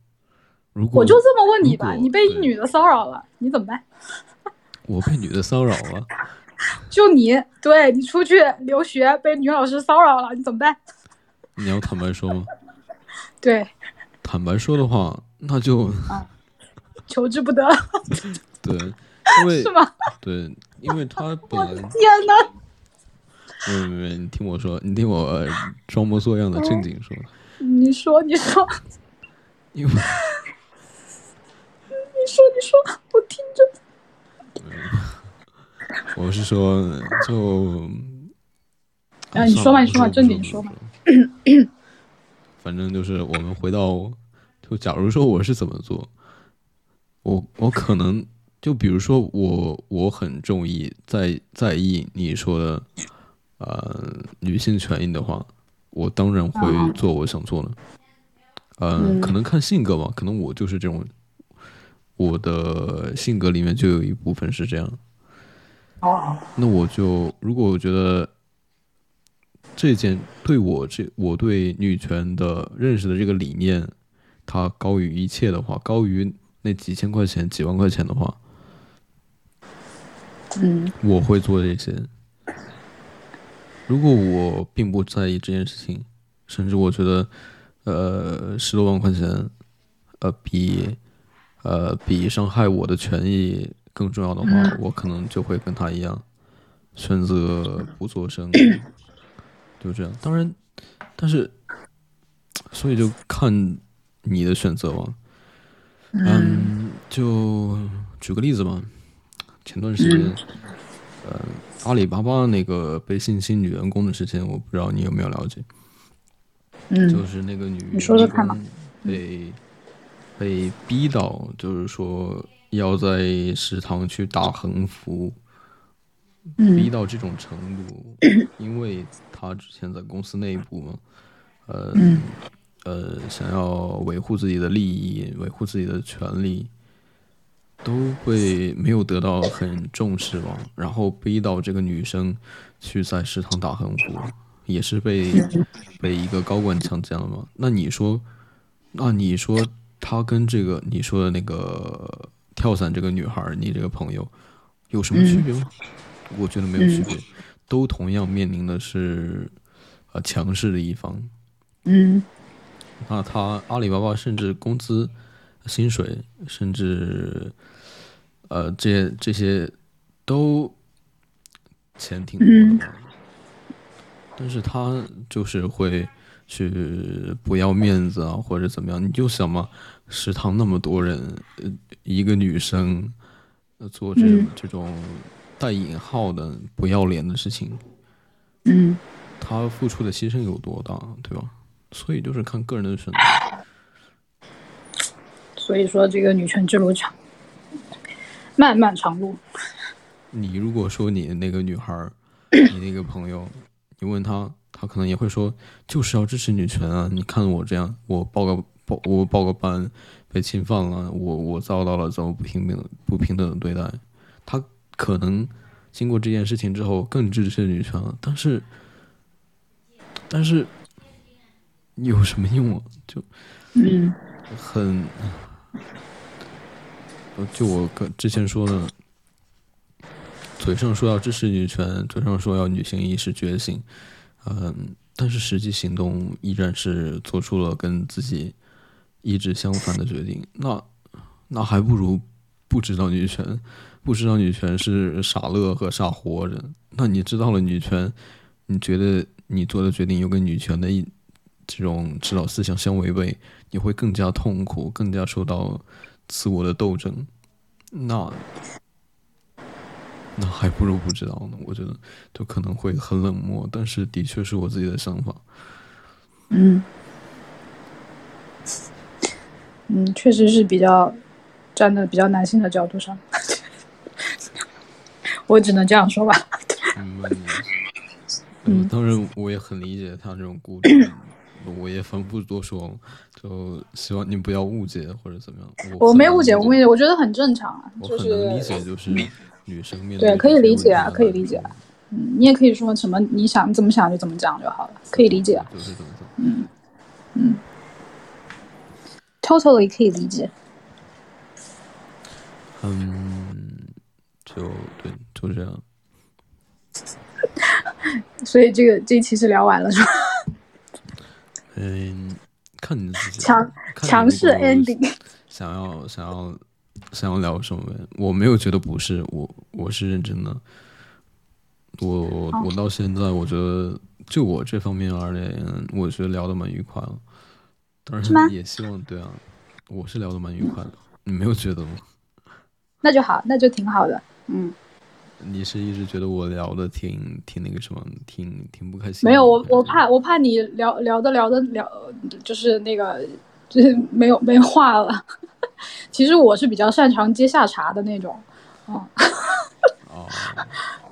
如果我就这么问你吧，你被一女的骚扰了，你怎么办？我被女的骚扰了？就你，对你出去留学被女老师骚扰了，你怎么办？你要坦白说吗？对。坦白说的话，那就求之不得。对，因为是吗？对，因为他本来天哪！没没没，你听我说，你听我装模作样的正经说。你说，你说。因为你说，你说，我听着。我是说，就啊，你说吧，你说吧，正经说吧。反正就是我们回到，就假如说我是怎么做，我我可能就比如说我我很中意在在意你说的，呃女性权益的话，我当然会做我想做的，嗯，可能看性格吧，可能我就是这种，我的性格里面就有一部分是这样，哦，那我就如果我觉得。这件对我这我对女权的认识的这个理念，它高于一切的话，高于那几千块钱、几万块钱的话，嗯，我会做这些。如果我并不在意这件事情，甚至我觉得，呃，十多万块钱，呃，比，呃，比伤害我的权益更重要的话，我可能就会跟他一样，选择不做声。就这样，当然，但是，所以就看你的选择吧。嗯，就举个例子吧。前段时间，呃，阿里巴巴那个被性侵女员工的事情，我不知道你有没有了解。嗯，就是那个女你说说看嘛。被被逼到，就是说要在食堂去打横幅。逼到这种程度，因为他之前在公司内部嘛，呃呃，想要维护自己的利益，维护自己的权利，都会没有得到很重视嘛。然后逼到这个女生去在食堂打横幅，也是被被一个高管强奸了嘛。那你说，那你说他跟这个你说的那个跳伞这个女孩，你这个朋友有什么区别吗？我觉得没有区别，都同样面临的是，呃，强势的一方。嗯，那他阿里巴巴甚至工资、薪水，甚至，呃，这些这些都钱挺多的，但是他就是会去不要面子啊，或者怎么样？你就想嘛，食堂那么多人，一个女生做这种这种。带引号的不要脸的事情，嗯，她付出的牺牲有多大，对吧？所以就是看个人的选择。所以说，这个女权之路长，漫漫长路。你如果说你那个女孩，你那个朋友，你问他，他可能也会说，就是要支持女权啊！你看我这样，我报个报，我报个班被侵犯了，我我遭到了这么不平等不平等的对待，他。可能经过这件事情之后更支持女权了，但是，但是有什么用啊？就嗯很，就我跟之前说的，嘴上说要支持女权，嘴上说要女性意识觉醒，嗯，但是实际行动依然是做出了跟自己意志相反的决定，那那还不如不知道女权。不知道女权是傻乐和傻活着，那你知道了女权，你觉得你做的决定又跟女权的一这种指导思想相违背，你会更加痛苦，更加受到自我的斗争，那那还不如不知道呢。我觉得就可能会很冷漠，但是的确是我自己的想法。嗯嗯，确实是比较站在比较男性的角度上。我只能这样说吧。嗯，当然我也很理解他这种顾虑，我也反不多说，就希望你不要误解或者怎么样。我没误解，我也我觉得很正常啊。我很能理解，就是女生面对可以理解啊，可以理解。嗯，你也可以说什么你想怎么想就怎么讲就好了，可以理解。就是怎么讲。嗯嗯，totally 可以理解。嗯。就对，就这样。所以这个这一期是聊完了，是吧？嗯，看你自己。强强势 ending。想要想要想要聊什么？我没有觉得不是，我我是认真的。我我到现在，我觉得就我这方面而言，我觉得聊的蛮愉快了。当然也希望对啊，我是聊的蛮愉快的。你没有觉得吗？那就好，那就挺好的。嗯，你是一直觉得我聊的挺挺那个什么，挺挺不开心？没有，我我怕我怕你聊聊的聊的聊，就是那个就是没有没话了。其实我是比较擅长接下茬的那种，啊，哦，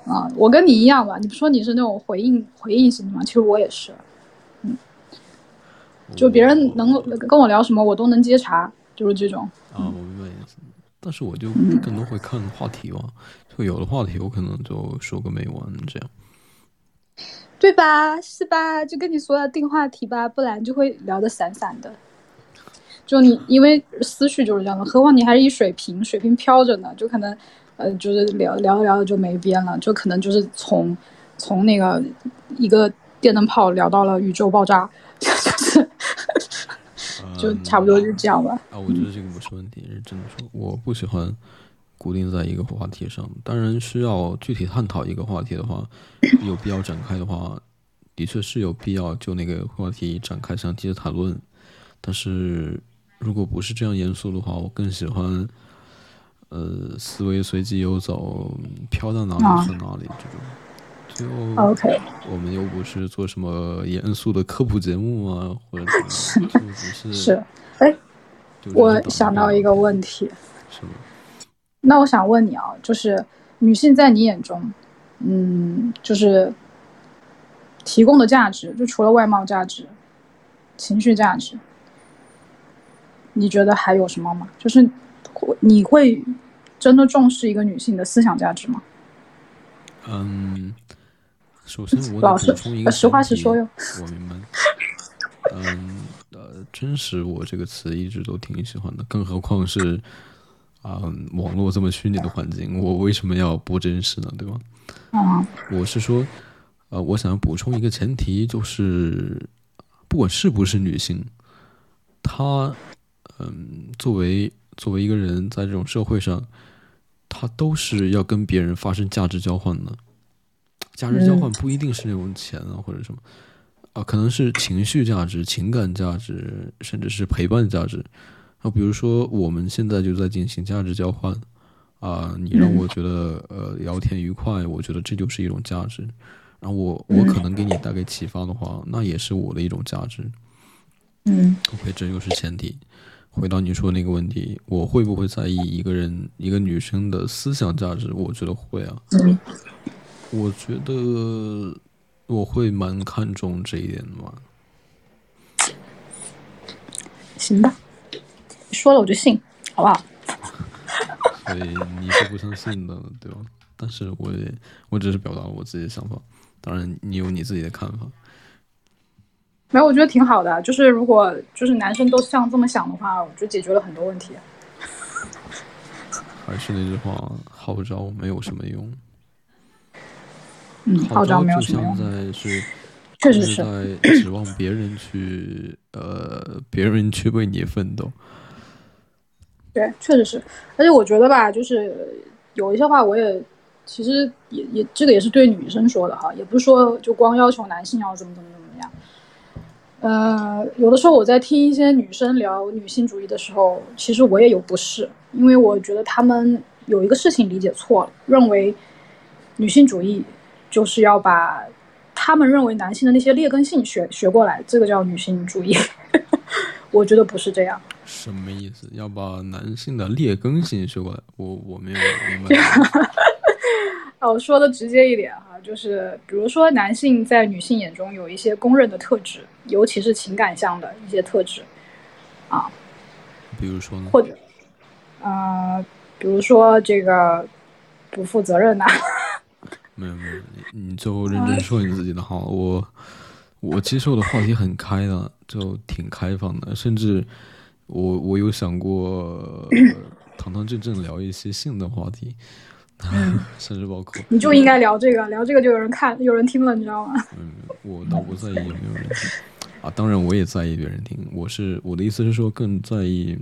啊，我跟你一样吧？你不说你是那种回应回应型的吗？其实我也是，嗯，就别人能跟我聊什么，我都能接茬，就是这种。啊，我明白意思。但是我就更多会看话题嘛，就有的话题我可能就说个没完这样，对吧？是吧？就跟你说要定话题吧，不然就会聊得散散的。就你因为思绪就是这样的，何况你还是一水平，水平飘着呢，就可能呃，就是聊聊着聊着就没边了，就可能就是从从那个一个电灯泡聊到了宇宙爆炸，就是。就差不多就这样吧。啊，我觉得这个不是问题，是真的说，我不喜欢固定在一个话题上。当然，需要具体探讨一个话题的话，有必要展开的话，的确是有必要就那个话题展开详细的谈论。但是，如果不是这样严肃的话，我更喜欢，呃，思维随机游走，飘到哪里是哪里这种。就 OK，我们又不是做什么严肃的科普节目啊，或者什么，就只是是。哎，我想到一个问题。什么？那我想问你啊，就是女性在你眼中，嗯，就是提供的价值，就除了外貌价值、情绪价值，你觉得还有什么吗？就是你会真的重视一个女性的思想价值吗？嗯。首先，我得补充一个实话实说哟。我明白。嗯，呃，真实，我这个词一直都挺喜欢的，更何况是啊，网络这么虚拟的环境，我为什么要不真实呢？对吧？嗯。我是说，呃，我想要补充一个前提，就是不管是不是女性，她，嗯，作为作为一个人，在这种社会上，他都是要跟别人发生价值交换的。价值交换不一定是那种钱啊，或者什么啊，可能是情绪价值、情感价值，甚至是陪伴价值。啊，比如说我们现在就在进行价值交换啊，你让我觉得呃聊天愉快，我觉得这就是一种价值。然后我我可能给你带给启发的话，那也是我的一种价值。嗯，OK，这就是前提。回到你说那个问题，我会不会在意一个人一个女生的思想价值？我觉得会啊。我觉得我会蛮看重这一点的嘛。行吧，说了我就信，好不好？所以你是不相信的，对吧？但是我也我只是表达了我自己的想法，当然你有你自己的看法。没有，我觉得挺好的。就是如果就是男生都像这么想的话，我就解决了很多问题。还是那句话，号召没有什么用。嗯，号召没有什么用。在是，确实是在指望别人去，呃，别人去为你奋斗。对，确实是。而且我觉得吧，就是有一些话，我也其实也也这个也是对女生说的哈，也不是说就光要求男性要怎么怎么怎么样。呃，有的时候我在听一些女生聊女性主义的时候，其实我也有不适，因为我觉得她们有一个事情理解错了，认为女性主义就是要把他们认为男性的那些劣根性学学过来，这个叫女性主义。我觉得不是这样。什么意思？要把男性的劣根性学过来？我我没有明白。哦，说的直接一点哈，就是比如说男性在女性眼中有一些公认的特质。尤其是情感上的一些特质，啊，比如说呢？或者，呃，比如说这个不负责任呐。没有没有，你你就认真说你自己的好。我我接受的话题很开的，就挺开放的，甚至我我有想过堂堂正正聊一些性的话题，甚至包括你就应该聊这个，聊这个就有人看，有人听了，你知道吗？嗯，我倒不在意有没有人听。啊，当然我也在意别人听。我是我的意思是说，更在意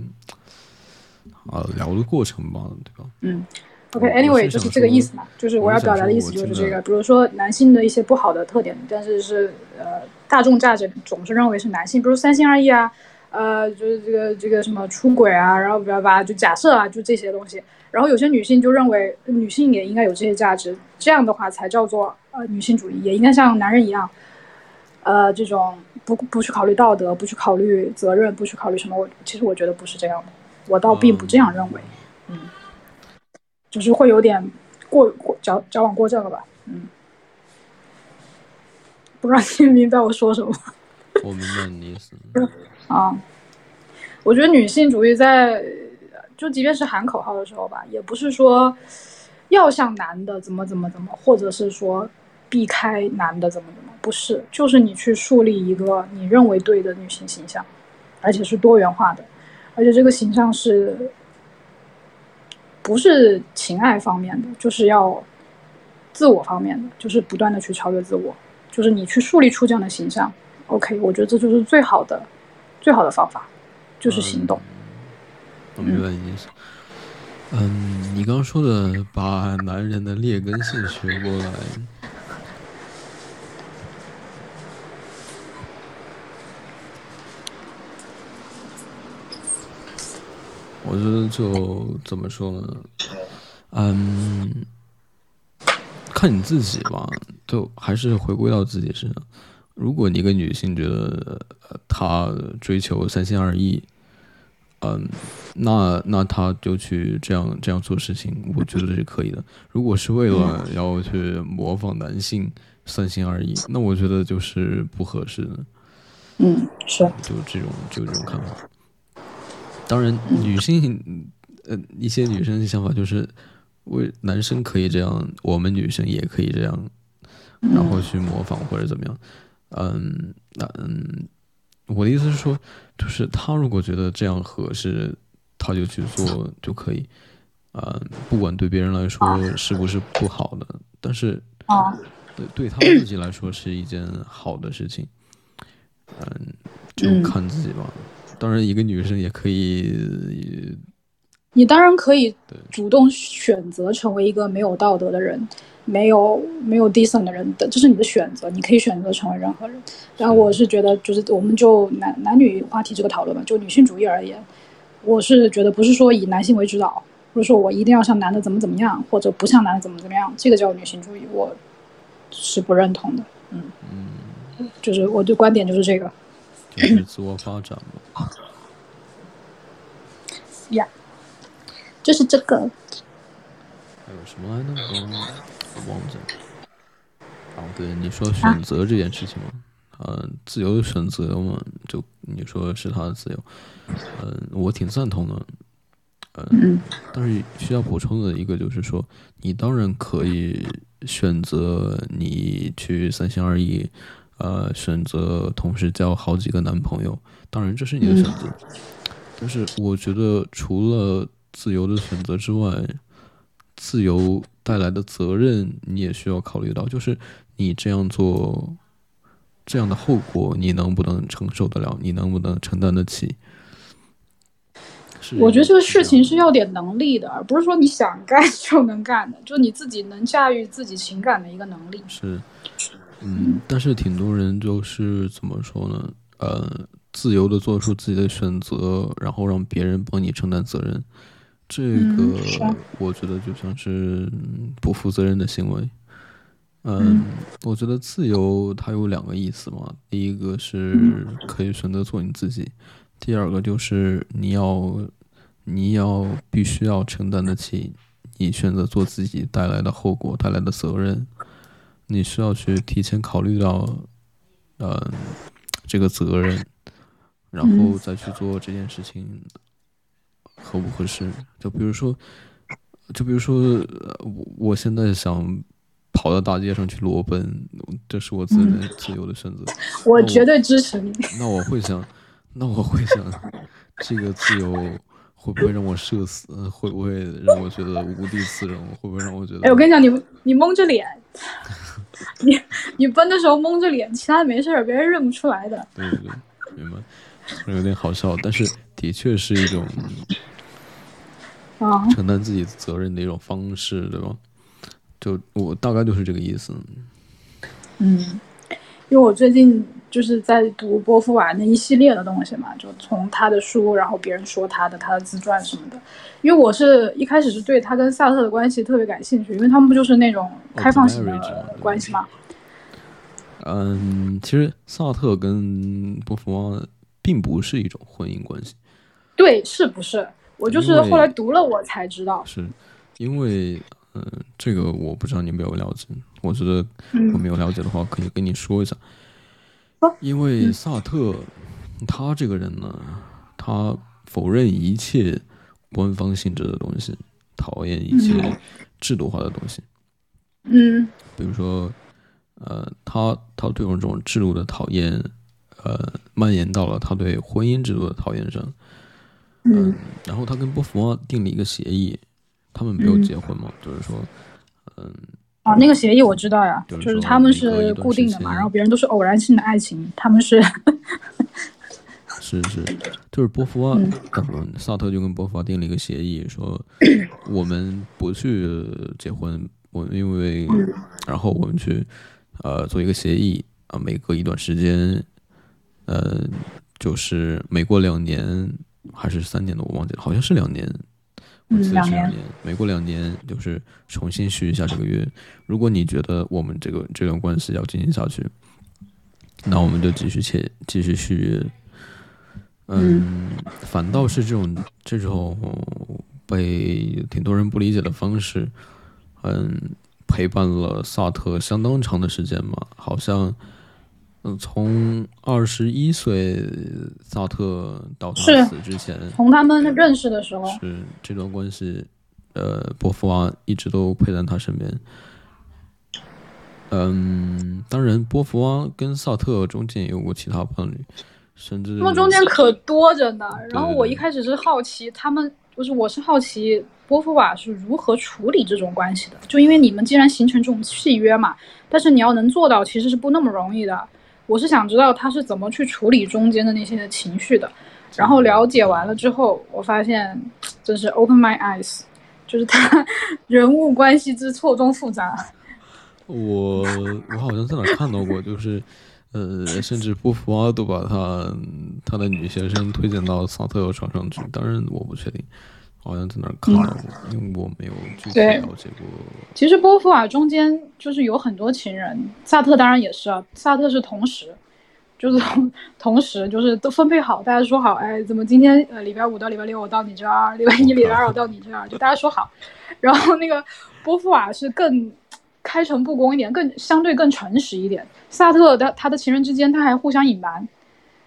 啊聊的过程吧，对吧？嗯，OK，Anyway，就是这个意思嘛。就是我要表达的意思就是这个。比如说男性的一些不好的特点，但是是呃大众价值总是认为是男性，比如三心二意啊，呃就是这个这个什么出轨啊，然后巴拉巴拉，就假设啊，就这些东西。然后有些女性就认为女性也应该有这些价值，这样的话才叫做呃女性主义，也应该像男人一样。呃，这种不不去考虑道德，不去考虑责任，不去考虑什么？我其实我觉得不是这样的，我倒并不这样认为，嗯，就是会有点过过矫矫枉过正了吧，嗯，不知道你明白我说什么？我明白你意思。啊，我觉得女性主义在就即便是喊口号的时候吧，也不是说要像男的怎么怎么怎么，或者是说。避开男的怎么怎么不是，就是你去树立一个你认为对的女性形象，而且是多元化的，而且这个形象是，不是情爱方面的，就是要自我方面的，就是不断的去超越自我，就是你去树立出这样的形象。OK，我觉得这就是最好的，最好的方法，就是行动。我明白你意思。嗯，你刚刚说的把男人的劣根性学过来。我觉得就怎么说呢？嗯，看你自己吧，就还是回归到自己身上。如果你一个女性觉得她追求三心二意，嗯，那那她就去这样这样做事情，我觉得是可以的。如果是为了要去模仿男性三心二意，那我觉得就是不合适的。嗯，是，就这种就这种看法。当然，女性，呃，一些女生的想法就是，为男生可以这样，我们女生也可以这样，然后去模仿或者怎么样。嗯，那嗯，我的意思是说，就是他如果觉得这样合适，他就去做就可以。嗯，不管对别人来说是不是不好的，但是，对对他自己来说是一件好的事情。嗯，就看自己吧。当然，一个女生也可以。你当然可以主动选择成为一个没有道德的人，没有没有 decent 的人的，这是你的选择。你可以选择成为任何人。然后我是觉得，就是我们就男男女话题这个讨论吧，就女性主义而言，我是觉得不是说以男性为指导，不是说我一定要像男的怎么怎么样，或者不像男的怎么怎么样，这个叫女性主义，我是不认同的。嗯嗯，就是我的观点就是这个。就是自我发展嘛。呀，就是这个。还有什么来着？我忘记了。哦，对，你说选择这件事情嘛，嗯，自由的选择嘛，就你说是他的自由，嗯，我挺赞同的。嗯，但是需要补充的一个就是说，你当然可以选择你去三心二意，呃，选择同时交好几个男朋友，当然这是你的选择。但是我觉得，除了自由的选择之外，自由带来的责任你也需要考虑到，就是你这样做，这样的后果你能不能承受得了？你能不能承担得起？我觉得这个事情是要点能力的，而不是说你想干 就能干的，就是你自己能驾驭自己情感的一个能力。是，嗯，但是挺多人就是怎么说呢？呃，自由的做出自己的选择，然后让别人帮你承担责任，这个我觉得就像是不负责任的行为。嗯，我觉得自由它有两个意思嘛，第一个是可以选择做你自己，第二个就是你要。你要必须要承担得起你选择做自己带来的后果带来的责任，你需要去提前考虑到，呃，这个责任，然后再去做这件事情合不合适。就比如说，就比如说，我我现在想跑到大街上去裸奔，这是我自己自由的选择。我绝对支持你。那我会想，那我会想，这个自由。会不会让我社死？会不会让我觉得无地自容？会不会让我觉得？哎，我跟你讲，你你蒙着脸，你你奔的时候蒙着脸，其他没事儿，别人认不出来的。对对对，明白。有点好笑，但是的确是一种啊承担自己责任的一种方式，对吧？就我大概就是这个意思。嗯，因为我最近。就是在读波伏娃那一系列的东西嘛，就从他的书，然后别人说他的他的自传什么的。因为我是一开始是对他跟萨特的关系特别感兴趣，因为他们不就是那种开放型的关系吗？嗯，其实萨特跟波伏娃并不是一种婚姻关系。对，是不是？我就是后来读了我才知道。是因为，嗯，这个我不知道你有没有了解。我觉得我没有了解的话，可以跟你说一下。因为萨特，他这个人呢，他否认一切官方性质的东西，讨厌一切制度化的东西。嗯，比如说，呃，他他对我这种制度的讨厌，呃，蔓延到了他对婚姻制度的讨厌上。嗯，然后他跟波伏娃订了一个协议，他们没有结婚嘛，就是说，嗯。啊，那个协议我知道呀，就是他们是固定的嘛，然后别人都是偶然性的爱情，他们是，是是，就是波伏娃，萨特就跟波伏娃订了一个协议，说 我们不去结婚，我因为，然后我们去呃做一个协议啊，每隔一段时间，呃，就是每过两年还是三年的，我忘记了，好像是两年。我记得是两年，每过两年就是重新续一下这个约。如果你觉得我们这个这段关系要进行下去，那我们就继续签，继续续约。嗯，反倒是这种这种被挺多人不理解的方式，嗯，陪伴了萨特相当长的时间嘛，好像。嗯，从二十一岁萨特到他死之前，从他们认识的时候，是这段关系，呃，波伏娃一直都陪在他身边。嗯，当然，波伏娃跟萨特中间也有过其他伴侣，甚至他们中间可多着呢。然后我一开始是好奇他们，不是，我是好奇波伏娃是如何处理这种关系的。就因为你们既然形成这种契约嘛，但是你要能做到，其实是不那么容易的。我是想知道他是怎么去处理中间的那些情绪的，然后了解完了之后，我发现真是 open my eyes，就是他 人物关系之错综复杂。我我好像在哪看到过，就是呃，甚至波伏娃都把他他的女学生推荐到萨特床上去，当然我不确定。好像在哪看到过，因为我没有具体了解过。其实波伏娃中间就是有很多情人，萨特当然也是啊。萨特是同时，就是同 同时就是都分配好，大家说好，哎，怎么今天呃礼拜五到礼拜六我到你这儿，礼拜一、礼拜二我到你这儿，就大家说好。然后那个波伏娃是更开诚布公一点，更相对更诚实一点。萨特的他的情人之间他还互相隐瞒，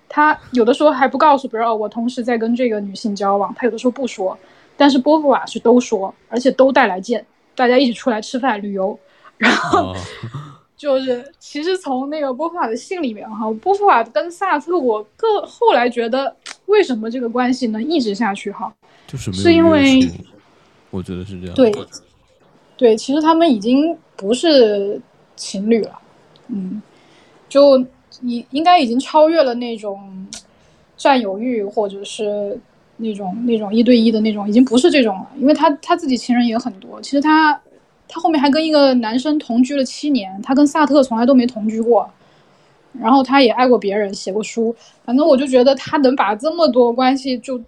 他有的时候还不告诉，比如哦我同时在跟这个女性交往，他有的时候不说。但是波伏娃是都说，而且都带来见，大家一起出来吃饭旅游，然后。就是其实从那个波伏娃的信里面哈，波伏娃跟萨特，我个后来觉得为什么这个关系能一直下去哈，就是是因为我觉得是这样。对，对，其实他们已经不是情侣了，嗯，就你应该已经超越了那种占有欲或者是那种那种一对一的那种，已经不是这种了，因为他他自己情人也很多，其实他。他后面还跟一个男生同居了七年，他跟萨特从来都没同居过，然后他也爱过别人，写过书，反正我就觉得他能把这么多关系就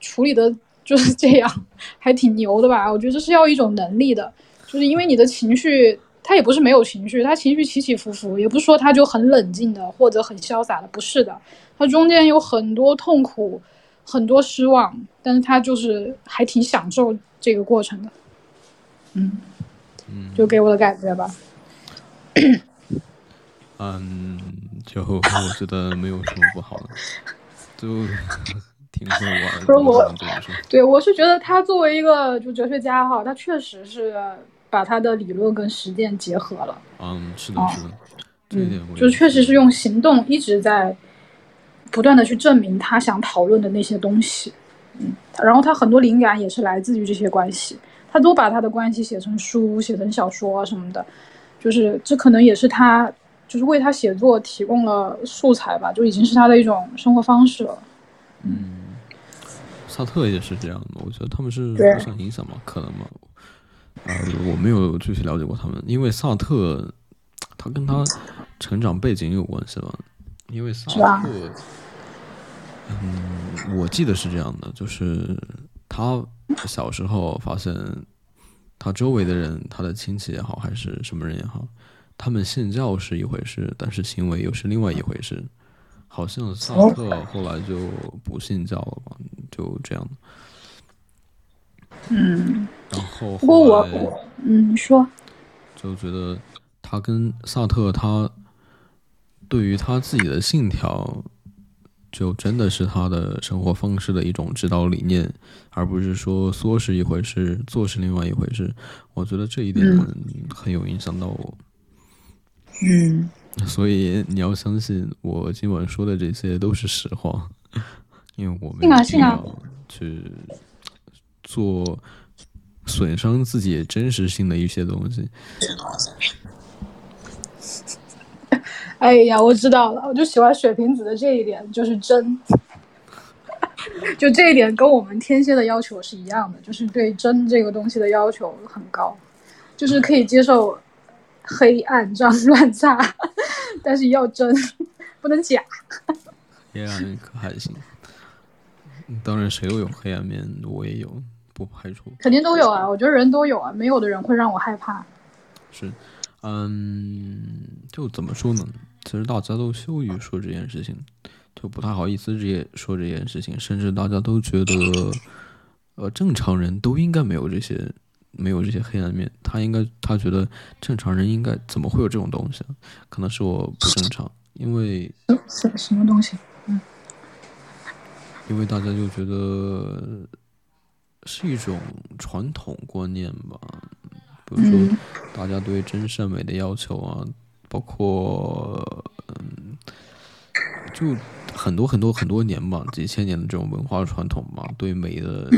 处理的就是 这样，还挺牛的吧？我觉得这是要一种能力的，就是因为你的情绪，他也不是没有情绪，他情绪起起伏伏，也不是说他就很冷静的或者很潇洒的，不是的，他中间有很多痛苦，很多失望，但是他就是还挺享受这个过程的，嗯。就给我的感觉吧。嗯，就 我觉得没有什么不好的，就 挺会玩的。不是我，对我是觉得他作为一个就哲学家哈，他确实是把他的理论跟实践结合了。嗯，是的，是的，这一点就确实是用行动一直在不断的去证明他想讨论的那些东西。嗯，然后他很多灵感也是来自于这些关系。他都把他的关系写成书、写成小说什么的，就是这可能也是他，就是为他写作提供了素材吧，就已经是他的一种生活方式了。嗯，萨特也是这样的，我觉得他们是互相影响吗？可能吗？呃，我没有具体了解过他们，因为萨特他跟他成长背景有关系吧？因为萨特，嗯，我记得是这样的，就是他。小时候发现，他周围的人，他的亲戚也好，还是什么人也好，他们信教是一回事，但是行为又是另外一回事。好像萨特后来就不信教了吧？就这样。嗯。然后。不过我，嗯，你说。就觉得他跟萨特，他对于他自己的信条。就真的是他的生活方式的一种指导理念，而不是说说是一回事，做是另外一回事。我觉得这一点很有影响到我。嗯，所以你要相信我今晚说的这些都是实话，因为我没有必要去做损伤自己真实性的一些东西。哎呀，我知道了，我就喜欢水瓶子的这一点，就是真，就这一点跟我们天蝎的要求是一样的，就是对真这个东西的要求很高，就是可以接受黑暗脏乱差，但是要真，不能假。黑暗面可还行，当然谁都有黑暗面，我也有，不排除。肯定都有啊，我觉得人都有啊，没有的人会让我害怕。是，嗯，就怎么说呢？其实大家都羞于说这件事情，就不太好意思直接说这件事情，甚至大家都觉得，呃，正常人都应该没有这些，没有这些黑暗面。他应该，他觉得正常人应该怎么会有这种东西？可能是我不正常，因为什什么东西？嗯，因为大家就觉得是一种传统观念吧，比如说大家对真善美的要求啊。包括嗯，就很多很多很多年吧，几千年的这种文化传统吧，对美的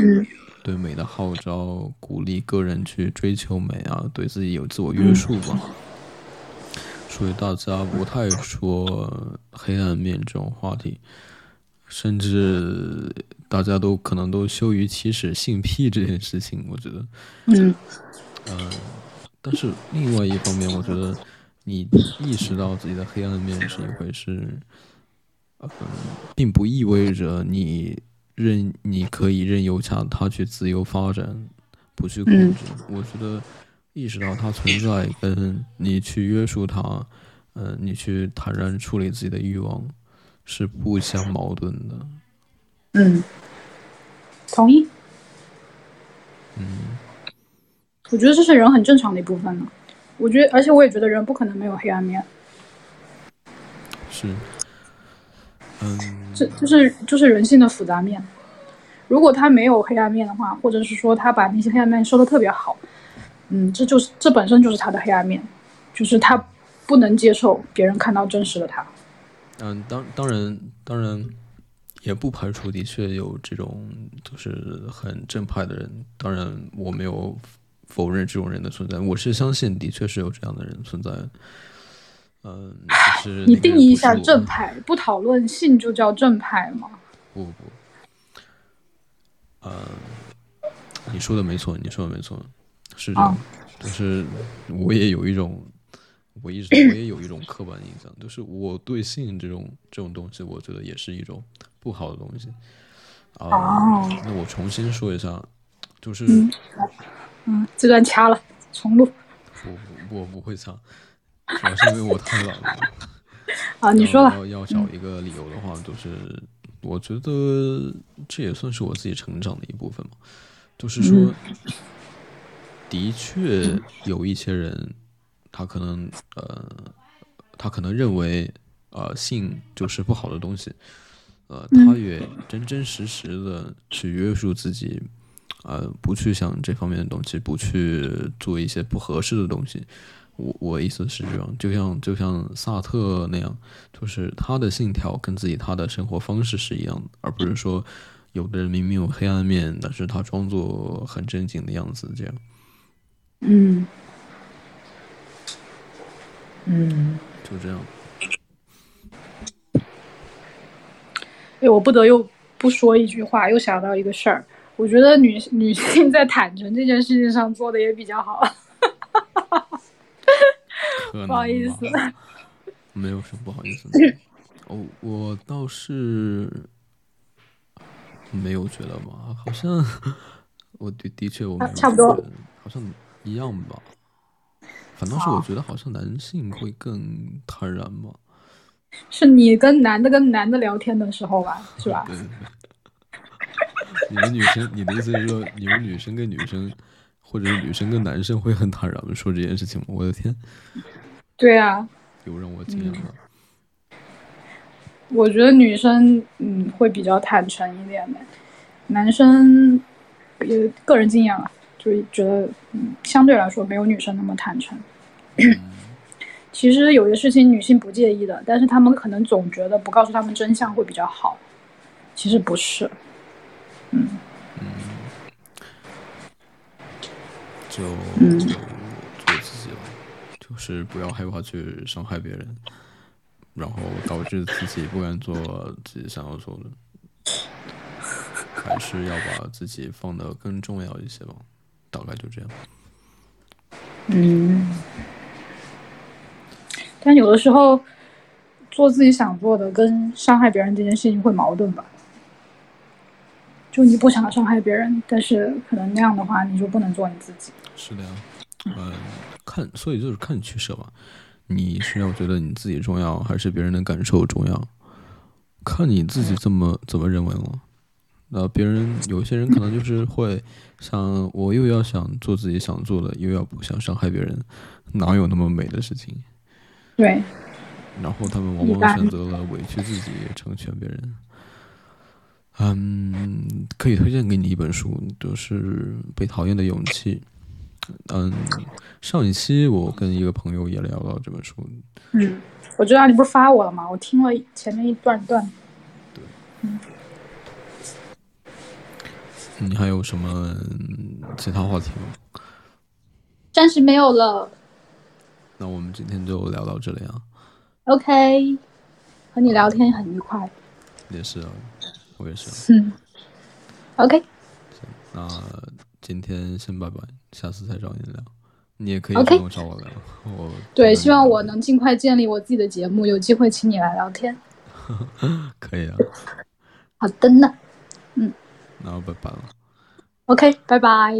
对美的号召，鼓励个人去追求美啊，对自己有自我约束吧。所以大家不太说黑暗面这种话题，甚至大家都可能都羞于启齿性癖这件事情。我觉得，嗯，呃，但是另外一方面，我觉得。你意识到自己的黑暗面是一回事，呃，并不意味着你任你可以任由它它去自由发展，不去控制。我觉得意识到它存在，跟你去约束它，嗯，你去坦然处理自己的欲望，是不相矛盾的。嗯，同意。嗯，我觉得这是人很正常的一部分呢。我觉得，而且我也觉得人不可能没有黑暗面。是，嗯，这就是就是人性的复杂面。如果他没有黑暗面的话，或者是说他把那些黑暗面收的特别好，嗯，这就是这本身就是他的黑暗面，就是他不能接受别人看到真实的他。嗯，当当然当然，也不排除的确有这种就是很正派的人。当然，我没有否认这种人的存在，我是相信的确是有这样的人存在。嗯，就是你定义一下正派，不讨论性就叫正派吗？不不。呃，你说的没错，你说的没错，是这样。就是我也有一种，我一直 我也有一种刻板印象，就是我对性这种这种东西，我觉得也是一种不好的东西。啊，那我重新说一下，就是嗯，这段掐了，重录。我我不会唱，主要是因为我太懒了。啊，你说吧。要要找一个理由的话，就是。我觉得这也算是我自己成长的一部分嘛，就是说，的确有一些人，他可能呃，他可能认为呃性就是不好的东西，呃，他也真真实实的去约束自己，呃，不去想这方面的东西，不去做一些不合适的东西。我我意思是这样，就像就像萨特那样，就是他的信条跟自己他的生活方式是一样的，而不是说有的人明明有黑暗面，但是他装作很正经的样子，这样。嗯，嗯，就这样。哎，我不得又不说一句话，又想到一个事儿，我觉得女女性在坦诚这件事情上做的也比较好。不好意思，没有什么不好意思的。哦，我倒是没有觉得吧，好像我的的确我差不多，好像一样吧。反倒是我觉得好像男性会更坦然吧。是你跟男的跟男的聊天的时候吧，是吧？对 对对。你们女生，你的意思是说你们女生跟女生，或者是女生跟男生会很坦然的说这件事情吗？我的天！对啊，有让我惊讶吗。我觉得女生嗯会比较坦诚一点的，男生有个人经验啊，就是觉得嗯相对来说没有女生那么坦诚。其实有些事情女性不介意的，但是他们可能总觉得不告诉他们真相会比较好，其实不是。嗯。嗯。就嗯。就是不要害怕去伤害别人，然后导致自己不敢做自己想要做的，还是要把自己放的更重要一些吧。大概就这样。嗯。但有的时候，做自己想做的跟伤害别人这件事情会矛盾吧？就你不想伤害别人，但是可能那样的话，你就不能做你自己。是的呀。嗯，看，所以就是看你取舍吧。你是要觉得你自己重要，还是别人的感受重要？看你自己怎么怎么认为了。那别人有些人可能就是会想，我又要想做自己想做的，又要不想伤害别人，哪有那么美的事情？对。然后他们往往选择了委屈自己，成全别人。嗯，可以推荐给你一本书，就是《被讨厌的勇气》。嗯，上一期我跟一个朋友也聊到这本书。嗯，我知道你不是发我了吗？我听了前面一段段。对。嗯。你还有什么其他话题吗？暂时没有了。那我们今天就聊到这里啊。OK，和你聊天很愉快。也是啊，我也是。嗯。OK。行，那。今天先拜拜，下次再找你聊。你也可以不用找我聊。我对，希望我能尽快建立我自己的节目，有机会请你来聊天。可以啊。好的呢，嗯。那我拜拜了。OK，拜拜。